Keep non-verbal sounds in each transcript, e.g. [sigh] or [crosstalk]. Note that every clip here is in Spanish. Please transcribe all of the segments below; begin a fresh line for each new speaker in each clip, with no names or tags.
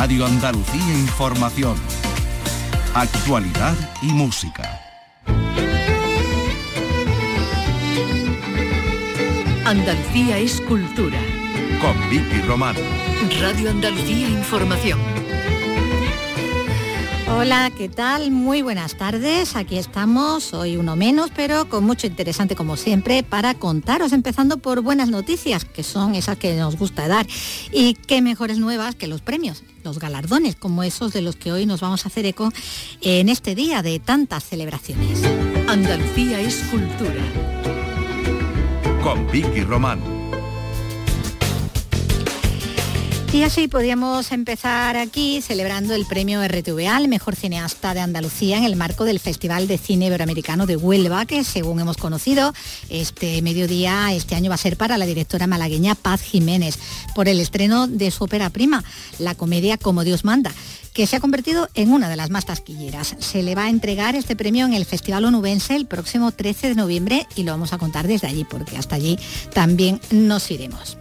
Radio Andalucía Información. Actualidad y música.
Andalucía es cultura.
Con Vicky Román.
Radio Andalucía Información.
Hola, ¿qué tal? Muy buenas tardes. Aquí estamos, hoy uno menos, pero con mucho interesante como siempre para contaros, empezando por buenas noticias, que son esas que nos gusta dar. Y qué mejores nuevas que los premios, los galardones, como esos de los que hoy nos vamos a hacer eco en este día de tantas celebraciones.
Andalucía es cultura.
Con Vicky Román.
Y así podríamos empezar aquí celebrando el premio RTVA al mejor cineasta de Andalucía en el marco del Festival de Cine Iberoamericano de Huelva, que según hemos conocido, este mediodía, este año va a ser para la directora malagueña Paz Jiménez, por el estreno de su ópera prima, la comedia Como Dios manda que se ha convertido en una de las más tasquilleras. Se le va a entregar este premio en el Festival Onubense el próximo 13 de noviembre y lo vamos a contar desde allí, porque hasta allí también nos iremos.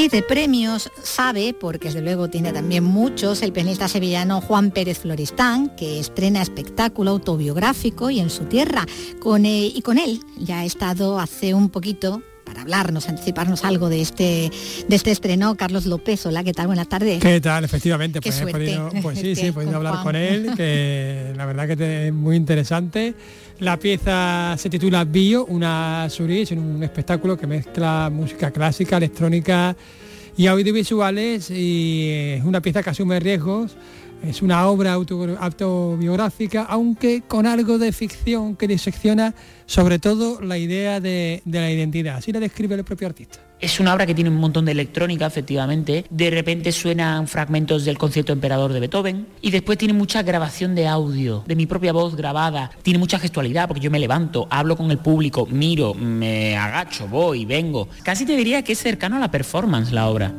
Y de premios sabe, porque desde luego tiene también muchos, el pianista sevillano Juan Pérez Floristán, que estrena espectáculo autobiográfico y en su tierra. Con, eh, y con él ya ha estado hace un poquito para hablarnos, anticiparnos algo de este, de este estreno, Carlos López. Hola, ¿qué tal? Buenas tardes.
¿Qué tal? Efectivamente,
pues,
he podido, pues sí, sí, he [laughs] podido hablar con él, que la verdad que es muy interesante. La pieza se titula Bio, una suris, un espectáculo que mezcla música clásica, electrónica y audiovisuales y es una pieza que asume riesgos. Es una obra autobiográfica, aunque con algo de ficción que disecciona sobre todo la idea de, de la identidad. Así la describe el propio artista.
Es una obra que tiene un montón de electrónica, efectivamente. De repente suenan fragmentos del concierto emperador de Beethoven. Y después tiene mucha grabación de audio, de mi propia voz grabada. Tiene mucha gestualidad, porque yo me levanto, hablo con el público, miro, me agacho, voy, vengo. Casi te diría que es cercano a la performance la obra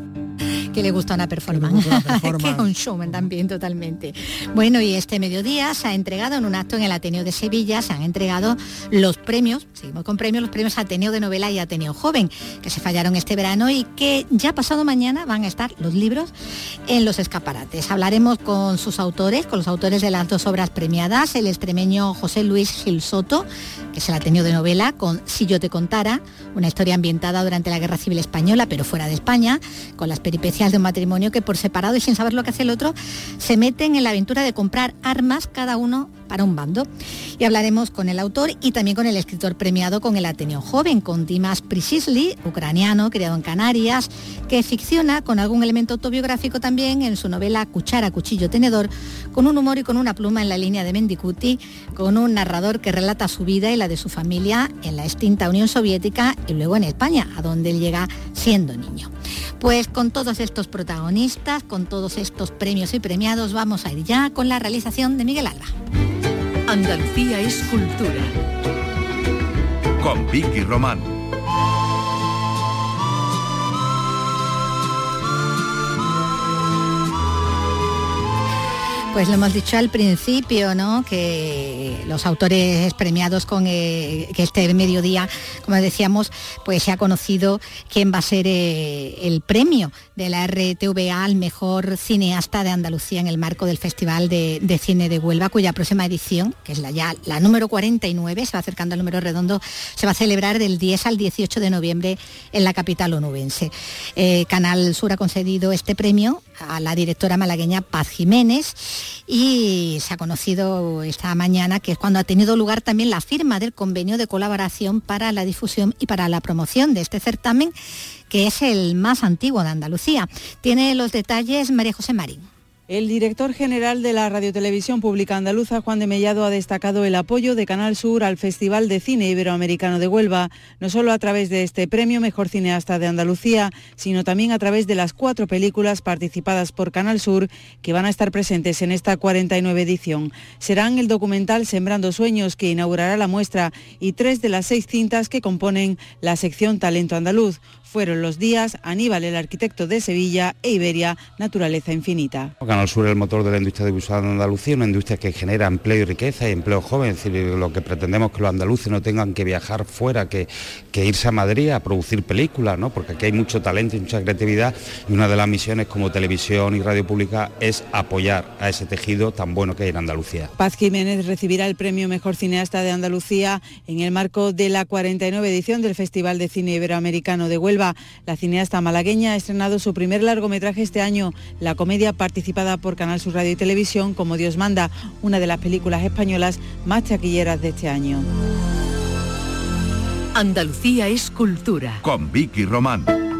que le gusta una performance, [laughs] que es un showman también totalmente. Bueno, y este mediodía se ha entregado en un acto en el Ateneo de Sevilla, se han entregado los premios, seguimos con premios, los premios Ateneo de Novela y Ateneo Joven, que se fallaron este verano y que ya pasado mañana van a estar los libros en los escaparates. Hablaremos con sus autores, con los autores de las dos obras premiadas, el extremeño José Luis Gil Soto, que es el Ateneo de Novela, con Si yo te contara, una historia ambientada durante la Guerra Civil Española, pero fuera de España, con las peripecias de un matrimonio que por separado y sin saber lo que hace el otro, se meten en la aventura de comprar armas cada uno para un bando. Y hablaremos con el autor y también con el escritor premiado con el Ateneo Joven, con Dimas Prisisli, ucraniano, criado en Canarias, que ficciona con algún elemento autobiográfico también en su novela Cuchara, Cuchillo, Tenedor, con un humor y con una pluma en la línea de Mendicuti, con un narrador que relata su vida y la de su familia en la extinta Unión Soviética y luego en España, a donde él llega siendo niño. Pues con todos estos protagonistas, con todos estos premios y premiados, vamos a ir ya con la realización de Miguel Alba.
Andalucía es cultura.
Con Vicky Román.
Pues lo hemos dicho al principio, ¿no? Que los autores premiados con eh, que este mediodía, como decíamos, pues se ha conocido quién va a ser eh, el premio de la RTVA al mejor cineasta de Andalucía en el marco del Festival de, Cine de Huelva, cuya próxima edición, que es la ya la número 49, se va acercando al número redondo, se va a celebrar del 10 al 18 de noviembre en la capital onubense. Eh, Canal Sur ha concedido este premio a la directora malagueña Paz Jiménez y se ha conocido esta mañana que es cuando ha tenido lugar también la firma del convenio de colaboración para la difusión y para la promoción de este certamen que es el más antiguo de Andalucía. Tiene los detalles María José Marín.
El director general de la Radiotelevisión Pública Andaluza, Juan de Mellado, ha destacado el apoyo de Canal Sur al Festival de Cine Iberoamericano de Huelva, no solo a través de este premio Mejor Cineasta de Andalucía, sino también a través de las cuatro películas participadas por Canal Sur que van a estar presentes en esta 49 edición. Serán el documental Sembrando Sueños, que inaugurará la muestra, y tres de las seis cintas que componen la sección Talento Andaluz. Fueron los días Aníbal, el arquitecto de Sevilla, e Iberia, Naturaleza Infinita.
Canal Sur es el motor de la industria audiovisual de Andalucía, una industria que genera empleo y riqueza y empleo joven, es decir, lo que pretendemos es que los andaluces no tengan que viajar fuera, que, que irse a Madrid a producir películas, ¿no? porque aquí hay mucho talento y mucha creatividad y una de las misiones como televisión y radio pública es apoyar a ese tejido tan bueno que hay en Andalucía.
Paz Jiménez recibirá el premio Mejor Cineasta de Andalucía en el marco de la 49 edición del Festival de Cine Iberoamericano de Huelva. La cineasta malagueña ha estrenado su primer largometraje este año, la comedia participada por Canal Sur Radio y Televisión como Dios manda, una de las películas españolas más taquilleras de este año.
Andalucía es cultura.
Con Vicky Román.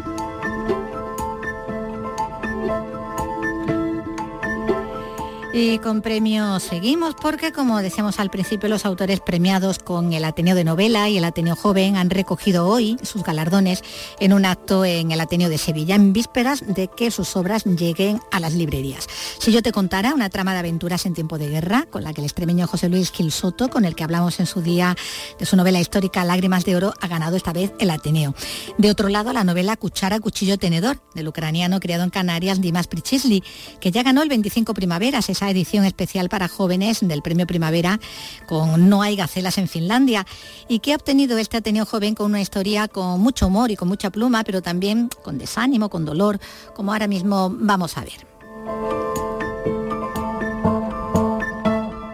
Y con premios seguimos porque, como decíamos al principio, los autores premiados con el Ateneo de Novela y el Ateneo Joven han recogido hoy sus galardones en un acto en el Ateneo de Sevilla, en vísperas de que sus obras lleguen a las librerías. Si yo te contara una trama de aventuras en tiempo de guerra, con la que el extremeño José Luis Gil Soto, con el que hablamos en su día de su novela histórica Lágrimas de Oro, ha ganado esta vez el Ateneo. De otro lado, la novela Cuchara, Cuchillo, Tenedor, del ucraniano criado en Canarias, Dimas Prichisli, que ya ganó el 25 Primaveras, esa edición especial para jóvenes del Premio Primavera con No hay gacelas en Finlandia y que ha obtenido este Ateneo Joven con una historia con mucho humor y con mucha pluma, pero también con desánimo, con dolor, como ahora mismo vamos a ver.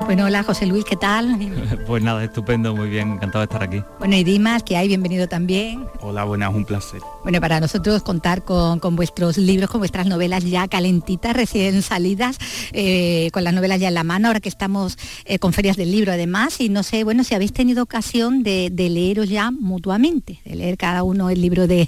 Bueno, hola José Luis, ¿qué tal? [laughs]
Pues nada, estupendo, muy bien, encantado de estar aquí.
Bueno, y Dimas, que hay, bienvenido también.
Hola, buenas, un placer.
Bueno, para nosotros contar con, con vuestros libros, con vuestras novelas ya calentitas, recién salidas, eh, con las novelas ya en la mano, ahora que estamos eh, con ferias del libro además, y no sé, bueno, si habéis tenido ocasión de, de leeros ya mutuamente, de leer cada uno el libro de,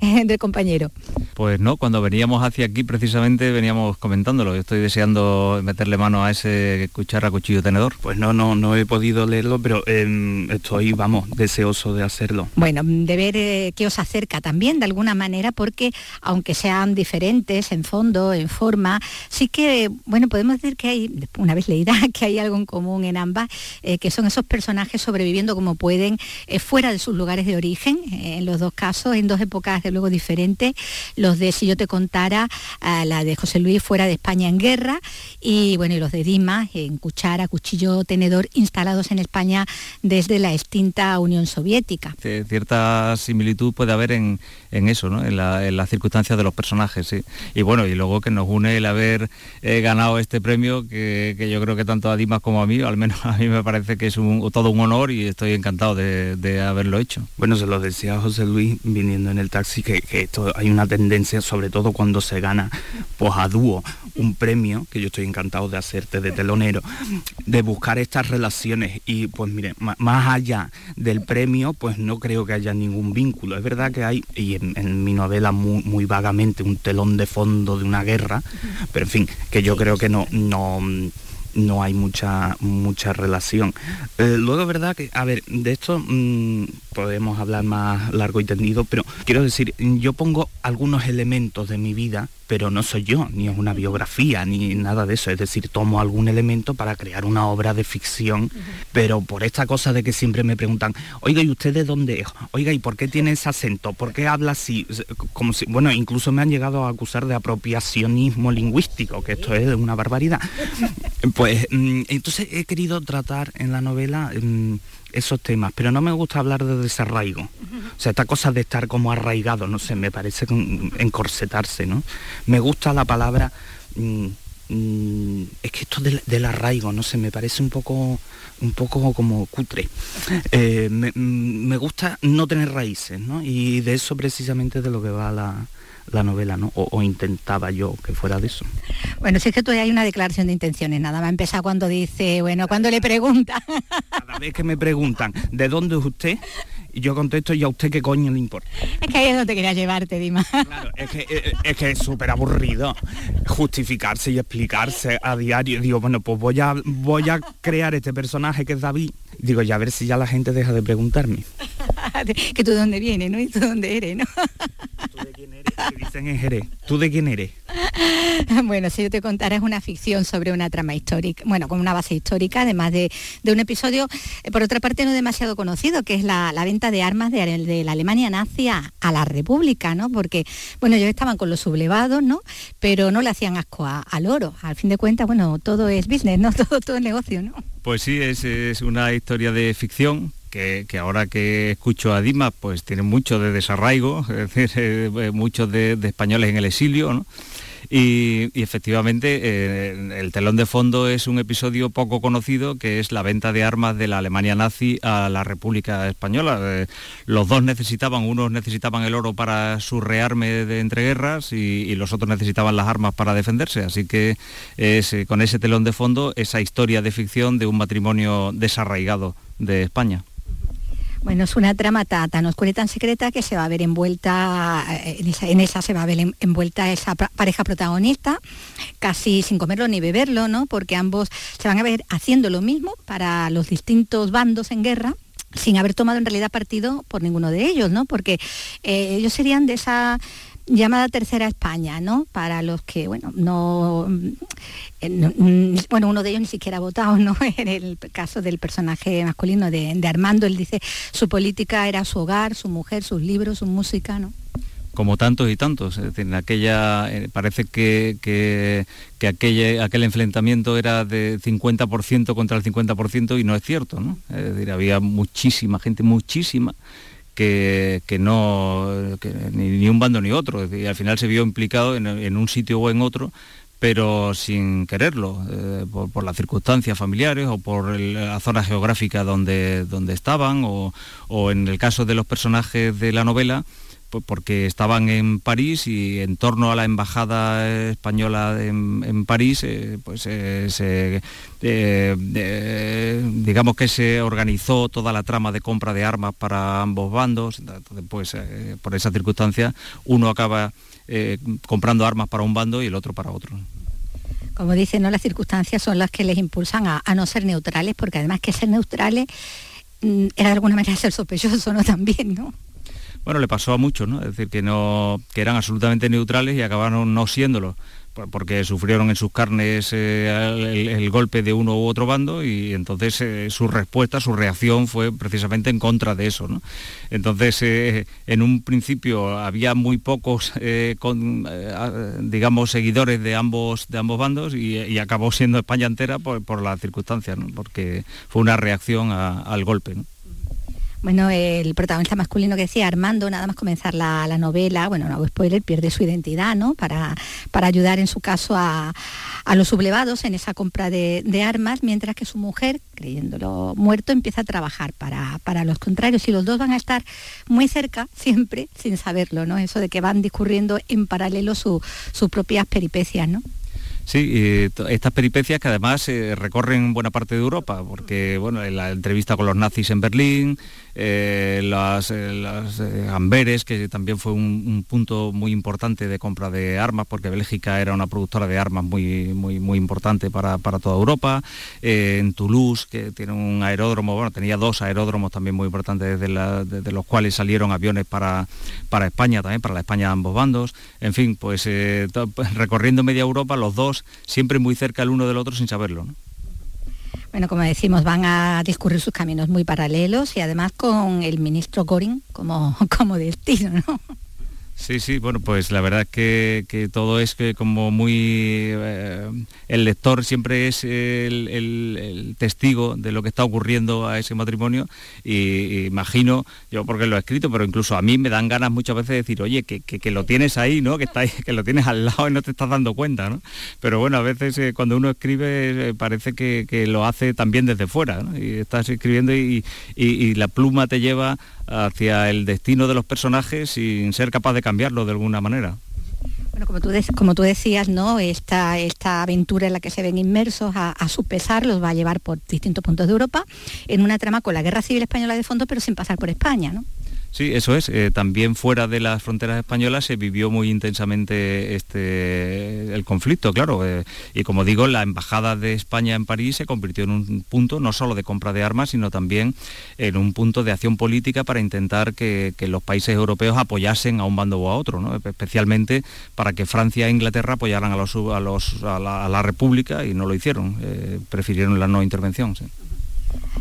[laughs] del compañero.
Pues no, cuando veníamos hacia aquí precisamente veníamos comentándolo, yo estoy deseando meterle mano a ese cuchara, cuchillo, tenedor.
Pues no, no, no he podido leerlo, pero eh, estoy, vamos, deseoso de hacerlo.
Bueno, de ver eh, qué os acerca también de alguna manera, porque aunque sean diferentes en fondo, en forma, sí que, bueno, podemos decir que hay, una vez leída, [laughs] que hay algo en común en ambas, eh, que son esos personajes sobreviviendo como pueden eh, fuera de sus lugares de origen, eh, en los dos casos, en dos épocas de luego diferentes, los de Si yo te contara, la de José Luis fuera de España en guerra, y bueno, y los de Dimas en cuchara, cuchillo, tenedor, instalados en España desde la extinta Unión Soviética.
Cierta similitud puede haber en, en eso, en, la- en las circunstancias de los personajes. Y bueno, y luego que nos une el haber eh, ganado este premio, que, yo creo que tanto a Dimas como a mí, al menos [laughs] a mí me parece que es todo un honor y estoy encantado de, haberlo hecho.
Bueno, se lo decía José Luis viniendo en el taxi que, que esto hay una tendencia, sobre todo cuando se gana pues a dúo un premio, que yo estoy encantado de hacerte de telonero, de buscar estas relaciones y pues mire, más allá del premio, pues no creo que haya ningún vínculo. Es verdad que hay, y en, en mi novela muy, muy vagamente, un telón de fondo de una guerra, pero en fin, que yo creo que no, no, no hay mucha, mucha relación. Eh, luego verdad que, a ver, de esto mm, podemos hablar más largo y tendido, pero quiero decir, yo pongo algunos elementos de mi vida, pero no soy yo, ni es una biografía, ni nada de eso. Es decir, tomo algún elemento para crear una obra de ficción, pero por esta cosa de que siempre me preguntan, oiga, ¿y usted de dónde es? Oiga, ¿y por qué tiene ese acento? ¿Por qué habla así? Como si, bueno, incluso me han llegado a acusar de apropiacionismo lingüístico, que esto es una barbaridad. [laughs] Pues mm, entonces he querido tratar en la novela mm, esos temas, pero no me gusta hablar de desarraigo. O sea, esta cosa de estar como arraigado, no sé, me parece encorsetarse, ¿no? Me gusta la palabra... mm, mm, es que esto del, del arraigo, no sé, me parece un poco un poco como cutre. Eh, me, mm, me gusta no tener raíces, ¿no? Y de eso precisamente de lo que va la, la novela, ¿no? O, o intentaba yo que fuera de eso.
Bueno, si es que todavía hay una declaración de intenciones, nada más empezar cuando dice, bueno, cuando le pregunta. [laughs]
Cada vez que me preguntan de dónde es usted, y yo contesto, ¿y a usted qué coño le importa?
es que ahí es donde quería llevarte, Dima.
Claro, es que eh, es, que súper aburrido justificarse y explicarse a diario. Digo, bueno, pues voy a, voy a crear este personaje que es David. Digo, ya a ver si ya la gente deja de preguntarme. [laughs]
que tú de dónde vienes, ¿no? Y tú de dónde eres, ¿no? [laughs]
¿Tú de dicen en Jerez. ¿Tú de quién eres? [laughs]
bueno, si yo te contara es una ficción sobre una trama histórica, bueno, con una base histórica, además de, un episodio, eh, por otra parte, no demasiado conocido, que es la, venta de armas de, la Alemania nazi a, la República, ¿no? Porque, bueno, ellos estaban con los sublevados, ¿no? Pero no le hacían asco al oro. Al fin de cuentas, bueno, todo es business, ¿no? [laughs] Todo, todo es negocio, ¿no?
Pues sí, es, es una historia de ficción que, ahora que escucho a Dima, pues tiene mucho de desarraigo, [laughs] es decir, eh, muchos de, españoles en el exilio. Y, efectivamente eh, el telón de fondo es un episodio poco conocido que es la venta de armas de la Alemania nazi a la República Española. Eh, los dos necesitaban, unos necesitaban el oro para su rearme de entreguerras y, y los otros necesitaban las armas para defenderse. Así que con ese telón de fondo esa historia de ficción de un matrimonio desarraigado de España.
Bueno, es una trama tan, oscura y tan secreta que se va a ver envuelta, eh, en esa, se va a ver envuelta esa pareja protagonista, casi sin comerlo ni beberlo, ¿no? Porque ambos se van a ver haciendo lo mismo para los distintos bandos en guerra sin haber tomado en realidad partido por ninguno de ellos, ¿no? Porque eh, ellos serían de esa llamada Tercera España, ¿no? Para los que, bueno, no, mm, bueno, uno de ellos ni siquiera ha votado, ¿no? [laughs] En el caso del personaje masculino de, Armando, él dice, su política era su hogar, su mujer, sus libros, su música, ¿no?
como tantos y tantos. en aquella, eh, parece que, que, aquel enfrentamiento era de 50% contra el 50% y no es cierto. ¿no? Es decir, había muchísima gente, muchísima, que, no, ni, un bando ni otro. Y al final se vio implicado en, un sitio o en otro pero sin quererlo, eh, por, las circunstancias familiares o por la zona geográfica donde, donde estaban, o, o en el caso de los personajes de la novela, porque estaban en París y en torno a la embajada española en, París, eh, pues eh, eh, digamos que se organizó toda la trama de compra de armas para ambos bandos. Entonces, pues, por esa circunstancia, uno acaba comprando armas para un bando y el otro para otro.
Como dicen, ¿no? las circunstancias son las que les impulsan a, a no ser neutrales, porque además que ser neutrales mm, era de alguna manera [laughs] ser sospechoso, ¿no? También, ¿no?
Bueno, le pasó a muchos, ¿no? Es decir, que, no, que eran absolutamente neutrales y acabaron no siéndolo porque sufrieron en sus carnes eh, el, golpe de uno u otro bando y entonces eh, su respuesta, su reacción fue precisamente en contra de eso. ¿no? Entonces, eh, en un principio había muy pocos, digamos, seguidores de ambos, de ambos bandos y, acabó siendo España entera por, las circunstancias, porque fue una reacción al golpe. ¿no?
Bueno, el protagonista masculino que decía Armando, nada más comenzar la, novela, bueno, no spoiler, pierde su identidad, ¿no? Para, para ayudar en su caso a, los sublevados en esa compra de, armas, mientras que su mujer, creyéndolo muerto, empieza a trabajar para, para los contrarios. Y los dos van a estar muy cerca, [laughs] siempre, sin saberlo, ¿no? Eso de que van discurriendo en paralelo sus propias peripecias, ¿no?
Sí, estas peripecias que además eh, recorren buena parte de Europa, porque bueno, en la entrevista con los nazis en Berlín, eh, las, eh, Amberes, que también fue un, punto muy importante de compra de armas, porque Bélgica era una productora de armas muy, muy, muy importante para, toda Europa, en Toulouse, que tiene un aeródromo, bueno, tenía dos aeródromos también muy importantes desde, los cuales salieron aviones para, para España también, para la España de ambos bandos, en fin, pues [laughs] recorriendo media Europa, los dos siempre muy cerca el uno del otro sin saberlo.
Bueno, como decimos, van a discurrir sus caminos muy paralelos y además con el ministro Goring como, [laughs] como destino, ¿no?
Sí, sí, bueno, pues la verdad es que, todo es que como muy... Eh, el lector siempre es el, testigo de lo que está ocurriendo a ese matrimonio y, imagino, yo porque lo he escrito, pero incluso a mí me dan ganas muchas veces de decir, oye, que, lo tienes ahí, ¿no? Que, está [laughs] que lo tienes al lado y no te estás dando cuenta, ¿no? Pero bueno, a veces eh, cuando uno escribe eh, parece que, lo hace también desde fuera, ¿no? Y estás escribiendo y la pluma te lleva hacia el destino de los personajes sin ser capaz de cambiarlo de alguna manera.
Bueno, como tú, como tú decías, ¿no? Esta, esta aventura en la que se ven inmersos a, a, su pesar los va a llevar por distintos puntos de Europa en una trama con la Guerra Civil Española de fondo, pero sin pasar por España, ¿no?
Sí, eso es. Eh, también fuera de las fronteras españolas se vivió muy intensamente este, el conflicto, claro. Eh, y como digo, la embajada de España en París se convirtió en un punto no solo de compra de armas, sino también en un punto de acción política para intentar que, los países europeos apoyasen a un bando o a otro, ¿no? especialmente para que Francia e Inglaterra apoyaran a, la, República y no lo hicieron. Eh, prefirieron la no intervención.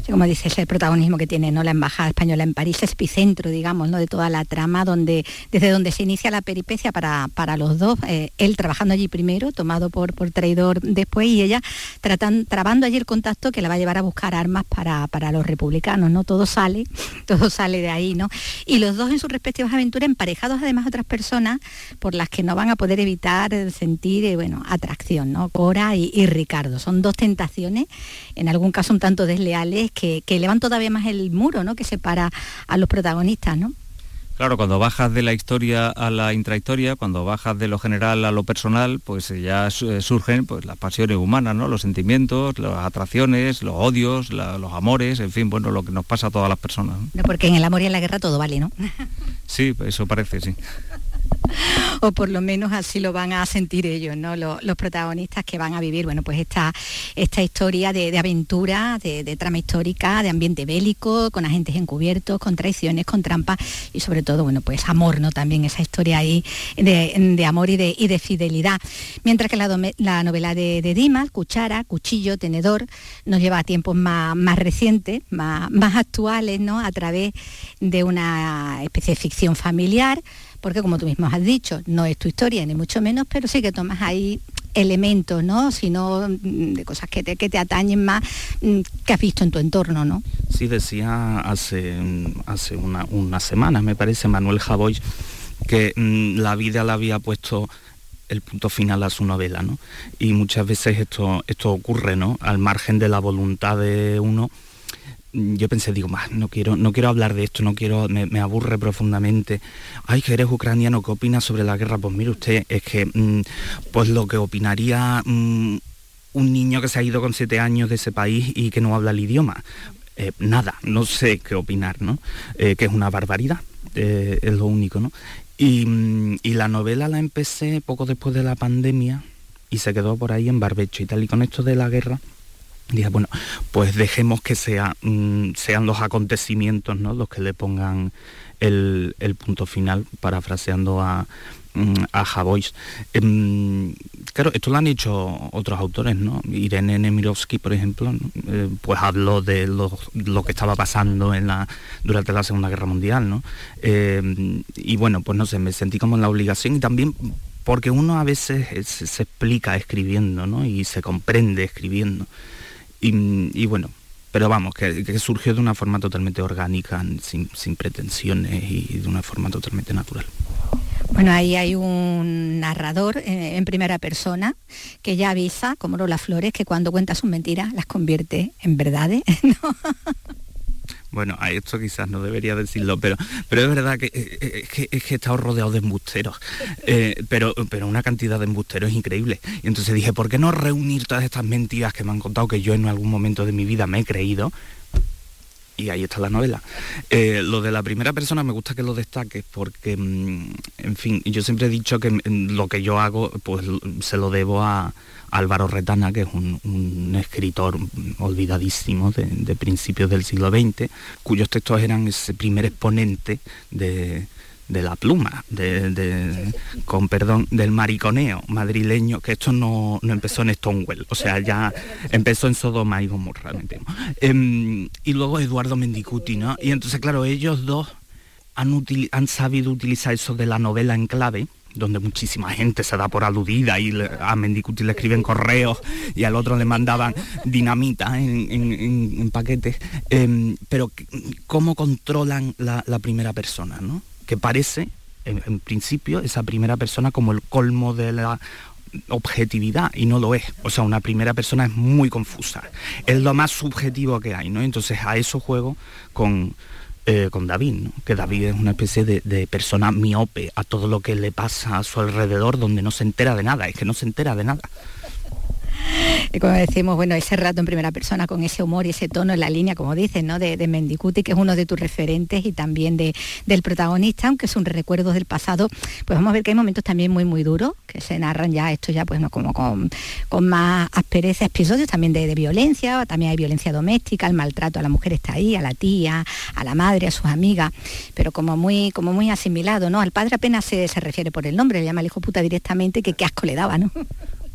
Como dices, el protagonismo que tiene ¿no? la Embajada Española en París, epicentro, digamos, ¿no? de toda la trama, donde, desde donde se inicia la peripecia para, para los dos, eh, él trabajando allí primero, tomado por, por traidor después, y ella tratan, trabando allí el contacto que la va a llevar a buscar armas para, para los republicanos, ¿no? Todo sale, [laughs] todo sale de ahí, ¿no? Y los dos en sus respectivas aventuras, emparejados además a otras personas por las que no van a poder evitar sentir, eh, bueno, atracción, ¿no? Cora y Ricardo. Son dos tentaciones, en algún caso un tanto desleales, que, que elevan todavía más el muro ¿no? que separa a los protagonistas, ¿no?
Claro, cuando bajas de la historia a la intrahistoria, cuando bajas de lo general a lo personal, pues ya eh, surgen pues, las pasiones humanas, ¿no? Los sentimientos, las atracciones, los odios, los amores, en fin, bueno, lo que nos pasa a todas las personas.
porque en el amor y en la guerra todo vale, ¿no?
Sí, eso parece, sí. [laughs]
o por lo menos así lo van a sentir ellos, ¿no? Los, protagonistas que van a vivir, bueno, pues esta, esta historia de, aventura, de, trama histórica, de ambiente bélico, con agentes encubiertos, con traiciones, con trampas y sobre todo, bueno, pues amor, ¿no? También esa historia ahí de, amor y de, y de, fidelidad. Mientras que la, novela de, Dimas, Cuchara, Cuchillo, Tenedor, nos lleva a tiempos más, más recientes, más, más actuales, ¿no? A través de una especie de ficción familiar, porque como tú mismo has dicho, no es tu historia ni mucho menos, pero sí que tomas ahí elementos, ¿no? Sino mm, de cosas que te, que te atañen más mm, que has visto en tu entorno, ¿no?
Sí, decía hace, hace una, una semana, me parece, Manuel Javoy, que mm, la vida le había puesto el punto final a su novela, ¿no? Y muchas veces esto, esto ocurre, ¿no? Al margen de la voluntad de uno, yo pensé, digo, más, no quiero, no quiero hablar de esto, no quiero, me, aburre profundamente. Ay, que eres ucraniano, ¿qué opinas sobre la guerra? Pues mire usted, es que mm, pues lo que opinaría mm, un niño que se ha ido con siete años de ese país y que no habla el idioma. Eh, nada, no sé qué opinar, ¿no? Eh, que es una barbaridad, eh, es lo único, ¿no? Y, mm, y la novela la empecé poco después de la pandemia y se quedó por ahí en barbecho y tal. Y con esto de la guerra, dije, bueno, pues dejemos que sea, mm, sean los acontecimientos ¿no? los que le pongan el, punto final, parafraseando a, mm, a Javois. Em, claro, esto lo han hecho otros autores, ¿no? Irene Nemirovsky, por ejemplo, eh, pues habló de lo, que estaba pasando en la, durante la Segunda Guerra Mundial, ¿no? Em, y bueno, pues no sé, me sentí como en la obligación y también porque uno a veces se, se explica escribiendo, ¿no? Y se comprende escribiendo. Y, bueno, pero vamos, que, surgió de una forma totalmente orgánica, sin, pretensiones y de una forma totalmente natural.
Bueno, ahí hay un narrador eh, en primera persona que ya avisa, como Lola Flores, que cuando cuenta sus mentiras las convierte en verdades. [laughs]
Bueno, a esto quizás no debería decirlo, pero, pero es verdad que, eh, eh, es, que, es que he estado rodeado de embusteros, [laughs] eh, pero, pero una cantidad de embusteros increíble. Y entonces dije, ¿por qué no reunir todas estas mentiras que me han contado que yo en algún momento de mi vida me he creído? y ahí está la novela. lo de la primera persona me gusta que lo destaques porque, mm, en fin, yo siempre he dicho que mm, lo que yo hago pues se lo debo a, Álvaro Retana, que es un, escritor olvidadísimo de, principios del siglo XX, cuyos textos eran ese primer exponente de, la pluma, de, con perdón, del mariconeo madrileño, que esto no, empezó en Stonewall, o sea, ya empezó en Sodoma y Gomorra, em, y luego Eduardo Mendicuti, ¿no? Y entonces, claro, ellos dos han, han sabido utilizar eso de la novela en clave, donde muchísima gente se da por aludida y a Mendicuti le escriben correos y al otro le mandaban dinamita en, paquetes, em, pero cómo controlan la, primera persona, ¿no? Que parece, en, principio, esa primera persona como el colmo de la objetividad y no lo es. O sea, una primera persona es muy confusa. Es lo más subjetivo que hay, ¿no? Entonces a eso juego con, eh, con David, que David es una especie de, persona miope a todo lo que le pasa a su alrededor donde no se entera de nada, es que no se entera de nada.
Como decimos, bueno, ese rato en primera persona con ese humor y ese tono en la línea, como dices, ¿no? De, Mendicuti, que es uno de tus referentes y también de, del protagonista, aunque es un recuerdo del pasado, pues vamos a ver que hay momentos también muy, muy duros, que se narran ya esto ya pues no como con, con más aspereza, episodios también de, violencia, también hay violencia doméstica, el maltrato a la mujer está ahí, a la tía, a la madre, a sus amigas, pero como muy, como muy asimilado, ¿no? Al padre apenas se, se refiere por el nombre, le llama al hijo puta directamente, que qué asco le daba, ¿no?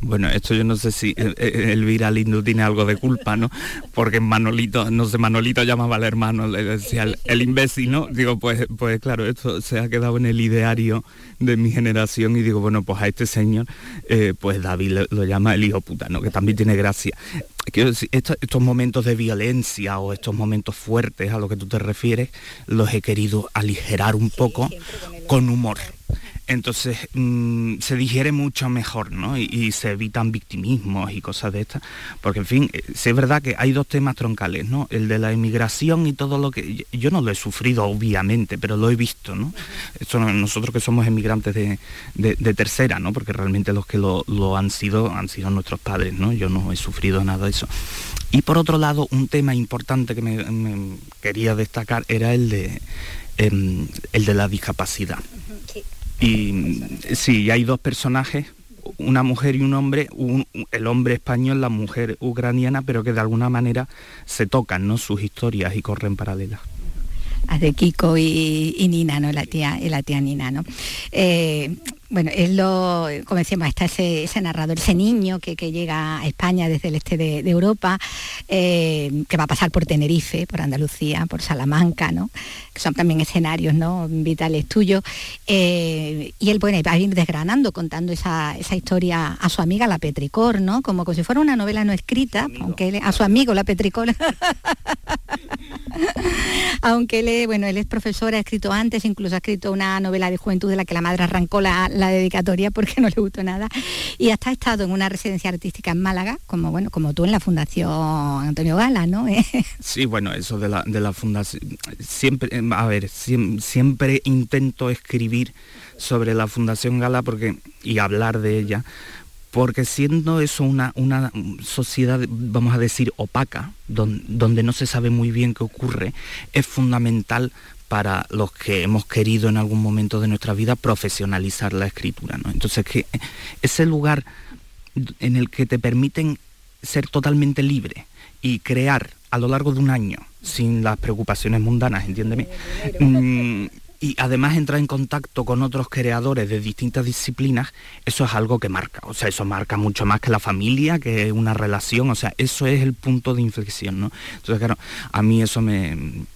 Bueno, esto yo no sé si Elvira Lindo tiene algo de culpa, ¿no? Porque Manolito, no sé, Manolito llamaba al hermano, le decía el, imbécil, ¿no? Digo, pues, pues claro, esto se ha quedado en el ideario de mi generación y digo, bueno, pues a este señor, eh, pues David lo, llama el hijo puta, ¿no? Que también tiene gracia. Estos, estos momentos de violencia o estos momentos fuertes a lo que tú te refieres, los he querido aligerar un poco con humor entonces mm, se digiere mucho mejor, ¿no? Y, se evitan victimismos y cosas de estas, porque en fin, eh, es verdad que hay dos temas troncales, ¿no? El de la inmigración y todo lo que... Yo no lo he sufrido, obviamente, pero lo he visto, ¿no? Nosotros que somos emigrantes de, tercera, ¿no? Porque realmente los que lo, han sido han sido nuestros padres, ¿no? Yo no he sufrido nada de eso. Y por otro lado, un tema importante que me, quería destacar era el de, em, el de la discapacidad. Y sí, hay dos personajes, una mujer y un hombre, el hombre español, la mujer ucraniana, pero que de alguna manera se tocan ¿no? sus historias y corren paralelas.
Las de Kiko y, Nina, ¿no? La tía, y la tía Nina, ¿no? Eh, bueno, es lo, como decíamos, está ese, narrador, ese niño que, llega a España desde el este de, Europa, eh, que va a pasar por Tenerife, por Andalucía, por Salamanca, ¿no? que son también escenarios ¿no? vitales tuyos. Eh, y él bueno, va a ir desgranando, contando esa, historia a su amiga, la Petricor, ¿no? como, como si fuera una novela no escrita, aunque a su amigo, la Petricor. [laughs] aunque él, bueno, él es profesor, ha escrito antes, incluso ha escrito una novela de juventud de la que la madre arrancó la, la dedicatoria porque [laughs] no le gustó nada. Y hasta ha estado en una residencia artística en Málaga, como bueno, como tú en la Fundación Antonio Gala, ¿no? [laughs]
sí, bueno, eso de la, de la fundación, siempre, a ver, siempre, intento escribir sobre la Fundación Gala porque, y hablar de ella, porque siendo eso una, una sociedad, vamos a decir, opaca, donde, no se sabe muy bien qué ocurre, es fundamental para los que hemos querido en algún momento de nuestra vida profesionalizar la escritura. ¿no? Entonces, que ese lugar en el que te permiten ser totalmente libre y crear a lo largo de un año sin las preocupaciones mundanas, entiéndeme. Mm, y además entrar en contacto con otros creadores de distintas disciplinas, eso es algo que marca, o sea, eso marca mucho más que la familia, que una relación, o sea, eso es el punto de inflexión, ¿no? Entonces, claro, a mí eso me,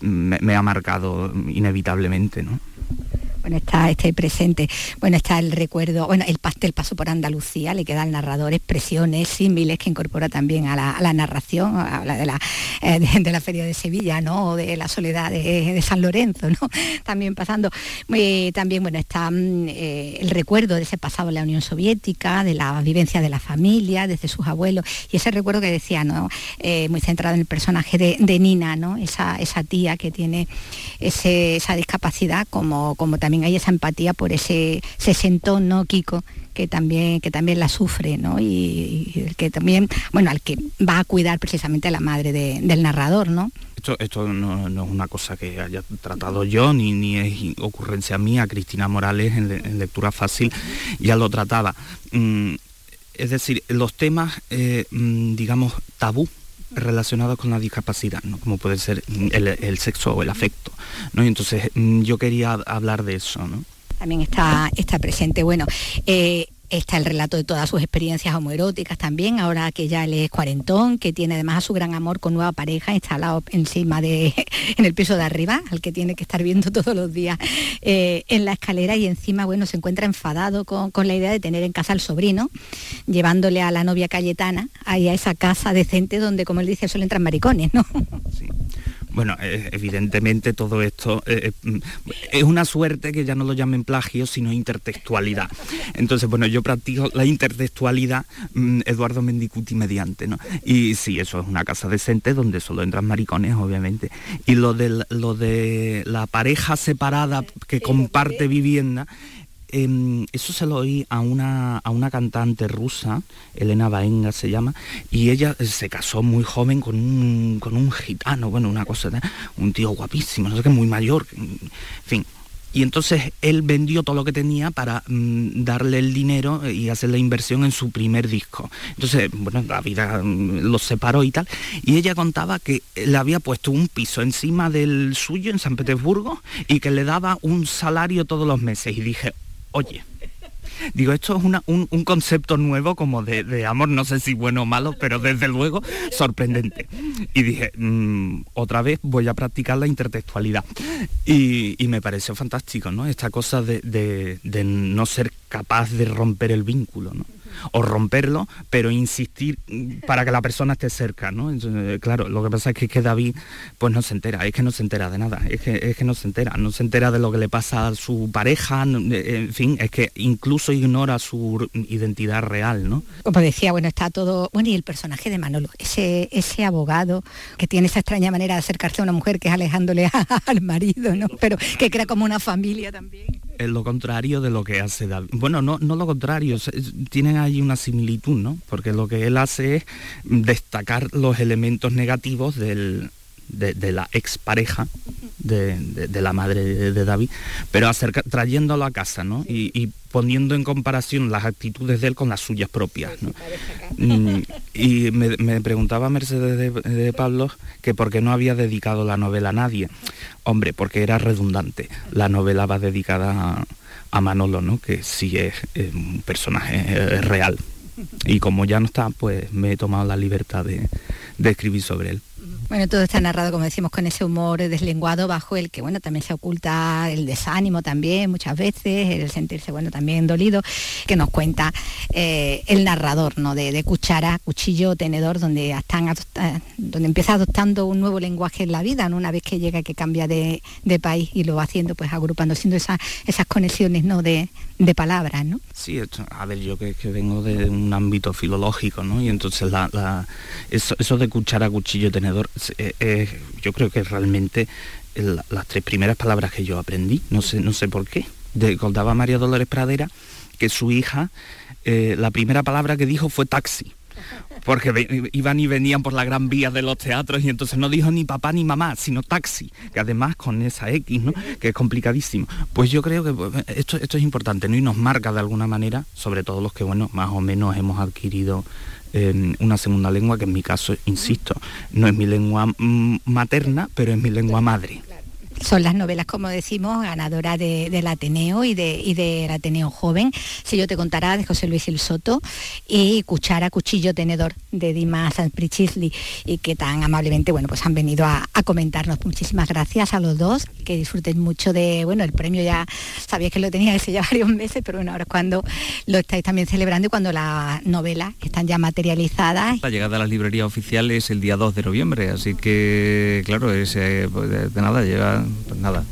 me ha marcado inevitablemente, ¿no?
Está este presente, bueno, está el recuerdo, bueno, el pastel paso por Andalucía, le queda al narrador expresiones, símiles que incorpora también a la, narración, habla de la, eh, de, la Feria de Sevilla, ¿no? O de la soledad de, San Lorenzo, ¿no? [laughs] También pasando, eh, también, bueno, está mm, eh, el recuerdo de ese pasado en la Unión Soviética, de la vivencia de la familia, desde sus abuelos, y ese recuerdo que decía, ¿no? muy centrado en el personaje de, Nina, ¿no? Esa, esa tía que tiene esa discapacidad como, como también hay esa empatía por ese sesentón, ¿no, Kiko? que también, que también la sufre, ¿no? Y, que también, bueno, al que va a cuidar precisamente a la madre del narrador, ¿no?
Esto, esto no, es una cosa que haya tratado yo, ni, ni es ocurrencia mía, Cristina Morales en, lectura fácil ya lo trataba. Mm, es decir, los temas, eh, mm, digamos, tabú relacionados con la discapacidad, ¿no? como puede ser el, sexo o el afecto. ¿no? Y entonces mm, yo quería hablar de eso. ¿no?
También está, está presente. Bueno, eh, Está el relato de todas sus experiencias homoeróticas también, ahora que ya él es cuarentón, que tiene además a su gran amor con nueva pareja instalado encima de, [laughs] en el piso de arriba, al que tiene que estar viendo [laughs] todos los días eh, en la escalera y encima, bueno, se encuentra enfadado con, la idea de tener en casa al sobrino, llevándole a la novia Cayetana ahí a esa casa decente donde, como él dice, solo entran maricones, ¿no?
Bueno, eh, evidentemente todo esto eh, eh, es una suerte que ya no lo llamen plagio, sino intertextualidad. Entonces, bueno, yo practico la intertextualidad mm, Eduardo Mendicuti mediante, ¿no? Y sí, eso es una casa decente donde solo entran maricones, obviamente. Y lo de, lo de la pareja separada que comparte vivienda, em, eso se lo oí a una, a una cantante rusa, Elena Baenga se llama, y ella se casó muy joven con un, con un gitano, bueno, una cosa, un tío guapísimo, no sé qué, muy mayor, en fin y entonces él vendió todo lo que tenía para mm, darle el dinero y hacer la inversión en su primer disco. Entonces, bueno, la vida mm, los separó y tal. Y ella contaba que le había puesto un piso encima del suyo en San Petersburgo y que le daba un salario todos los meses. Y dije, oye, Digo, esto es un, concepto nuevo como de, amor, no sé si bueno o malo, pero desde luego sorprendente. Y dije, mm, otra vez voy a practicar la intertextualidad. Y, me pareció fantástico, ¿no? Esta cosa de, de no ser capaz de romper el vínculo, ¿no? O romperlo, pero insistir para que la persona esté cerca, ¿no? claro, lo que pasa es que, David pues no se entera, es que no se entera de nada, es que, no se entera, no se entera de lo que le pasa a su pareja, en fin, es que incluso ignora su identidad real, ¿no?
Como decía, bueno, está todo, bueno, y el personaje de Manolo, ese, ese abogado que tiene esa extraña manera de acercarse a una mujer que es alejándole [laughs] al marido, ¿no? Pero que crea como una familia también
es lo contrario de lo que hace David. Bueno, no, no lo contrario, tienen ahí una similitud, ¿no? Porque lo que él hace es destacar los elementos negativos del, de, la expareja de, de, la madre de, David, pero acerca, trayéndolo a casa, ¿no? Y, poniendo en comparación las actitudes de él con las suyas propias. ¿no? Mm, y me, preguntaba Mercedes de, Pablo que por qué no había dedicado la novela a nadie. Hombre, porque era redundante. La novela va dedicada a, Manolo, ¿no? que sí es, un personaje real. Y como ya no está, pues me he tomado la libertad de escribir sobre él.
Bueno, todo está narrado, como decimos, con ese humor deslenguado bajo el que, bueno, también se oculta el desánimo también muchas veces, el sentirse, bueno, también dolido, que nos cuenta eh, el narrador, ¿no? De, cuchara, cuchillo, tenedor, donde están donde empieza adoptando un nuevo lenguaje en la vida, ¿no? Una vez que llega, que cambia de, país y lo va haciendo, pues agrupando, haciendo esas conexiones, ¿no? De, palabras, ¿no?
Sí, a ver, yo que, vengo de un ámbito filológico, ¿no? Y entonces eso, de cuchara, cuchillo, tenedor, eh, eh, yo creo que realmente las tres primeras palabras que yo aprendí, no sé, no sé por qué. De, contaba María Dolores Pradera que su hija, eh, la primera palabra que dijo fue taxi porque iban y venían por la gran vía de los teatros y entonces no dijo ni papá ni mamá, sino taxi, que además con esa X, ¿no? que es complicadísimo. Pues yo creo que esto, esto es importante, ¿no? Y nos marca de alguna manera, sobre todo los que, bueno, más o menos hemos adquirido una segunda lengua, que en mi caso, insisto, no es mi lengua materna, pero es mi lengua madre
son las novelas, como decimos, ganadoras del Ateneo y, de, del Ateneo Joven. Si yo te contara de José Luis El Soto y Cuchara, Cuchillo, Tenedor de Dimas Prichizli y que tan amablemente bueno, pues han venido a, comentarnos. Muchísimas gracias a los dos, que disfruten mucho de, bueno, el premio ya sabía que lo tenía ese ya [laughs] varios meses, pero bueno, ahora es cuando lo estáis también celebrando y cuando las novelas están ya materializadas.
La llegada a las librerías oficiales el día 2 de noviembre, así que claro, es, pues, de nada, lleva pues nada.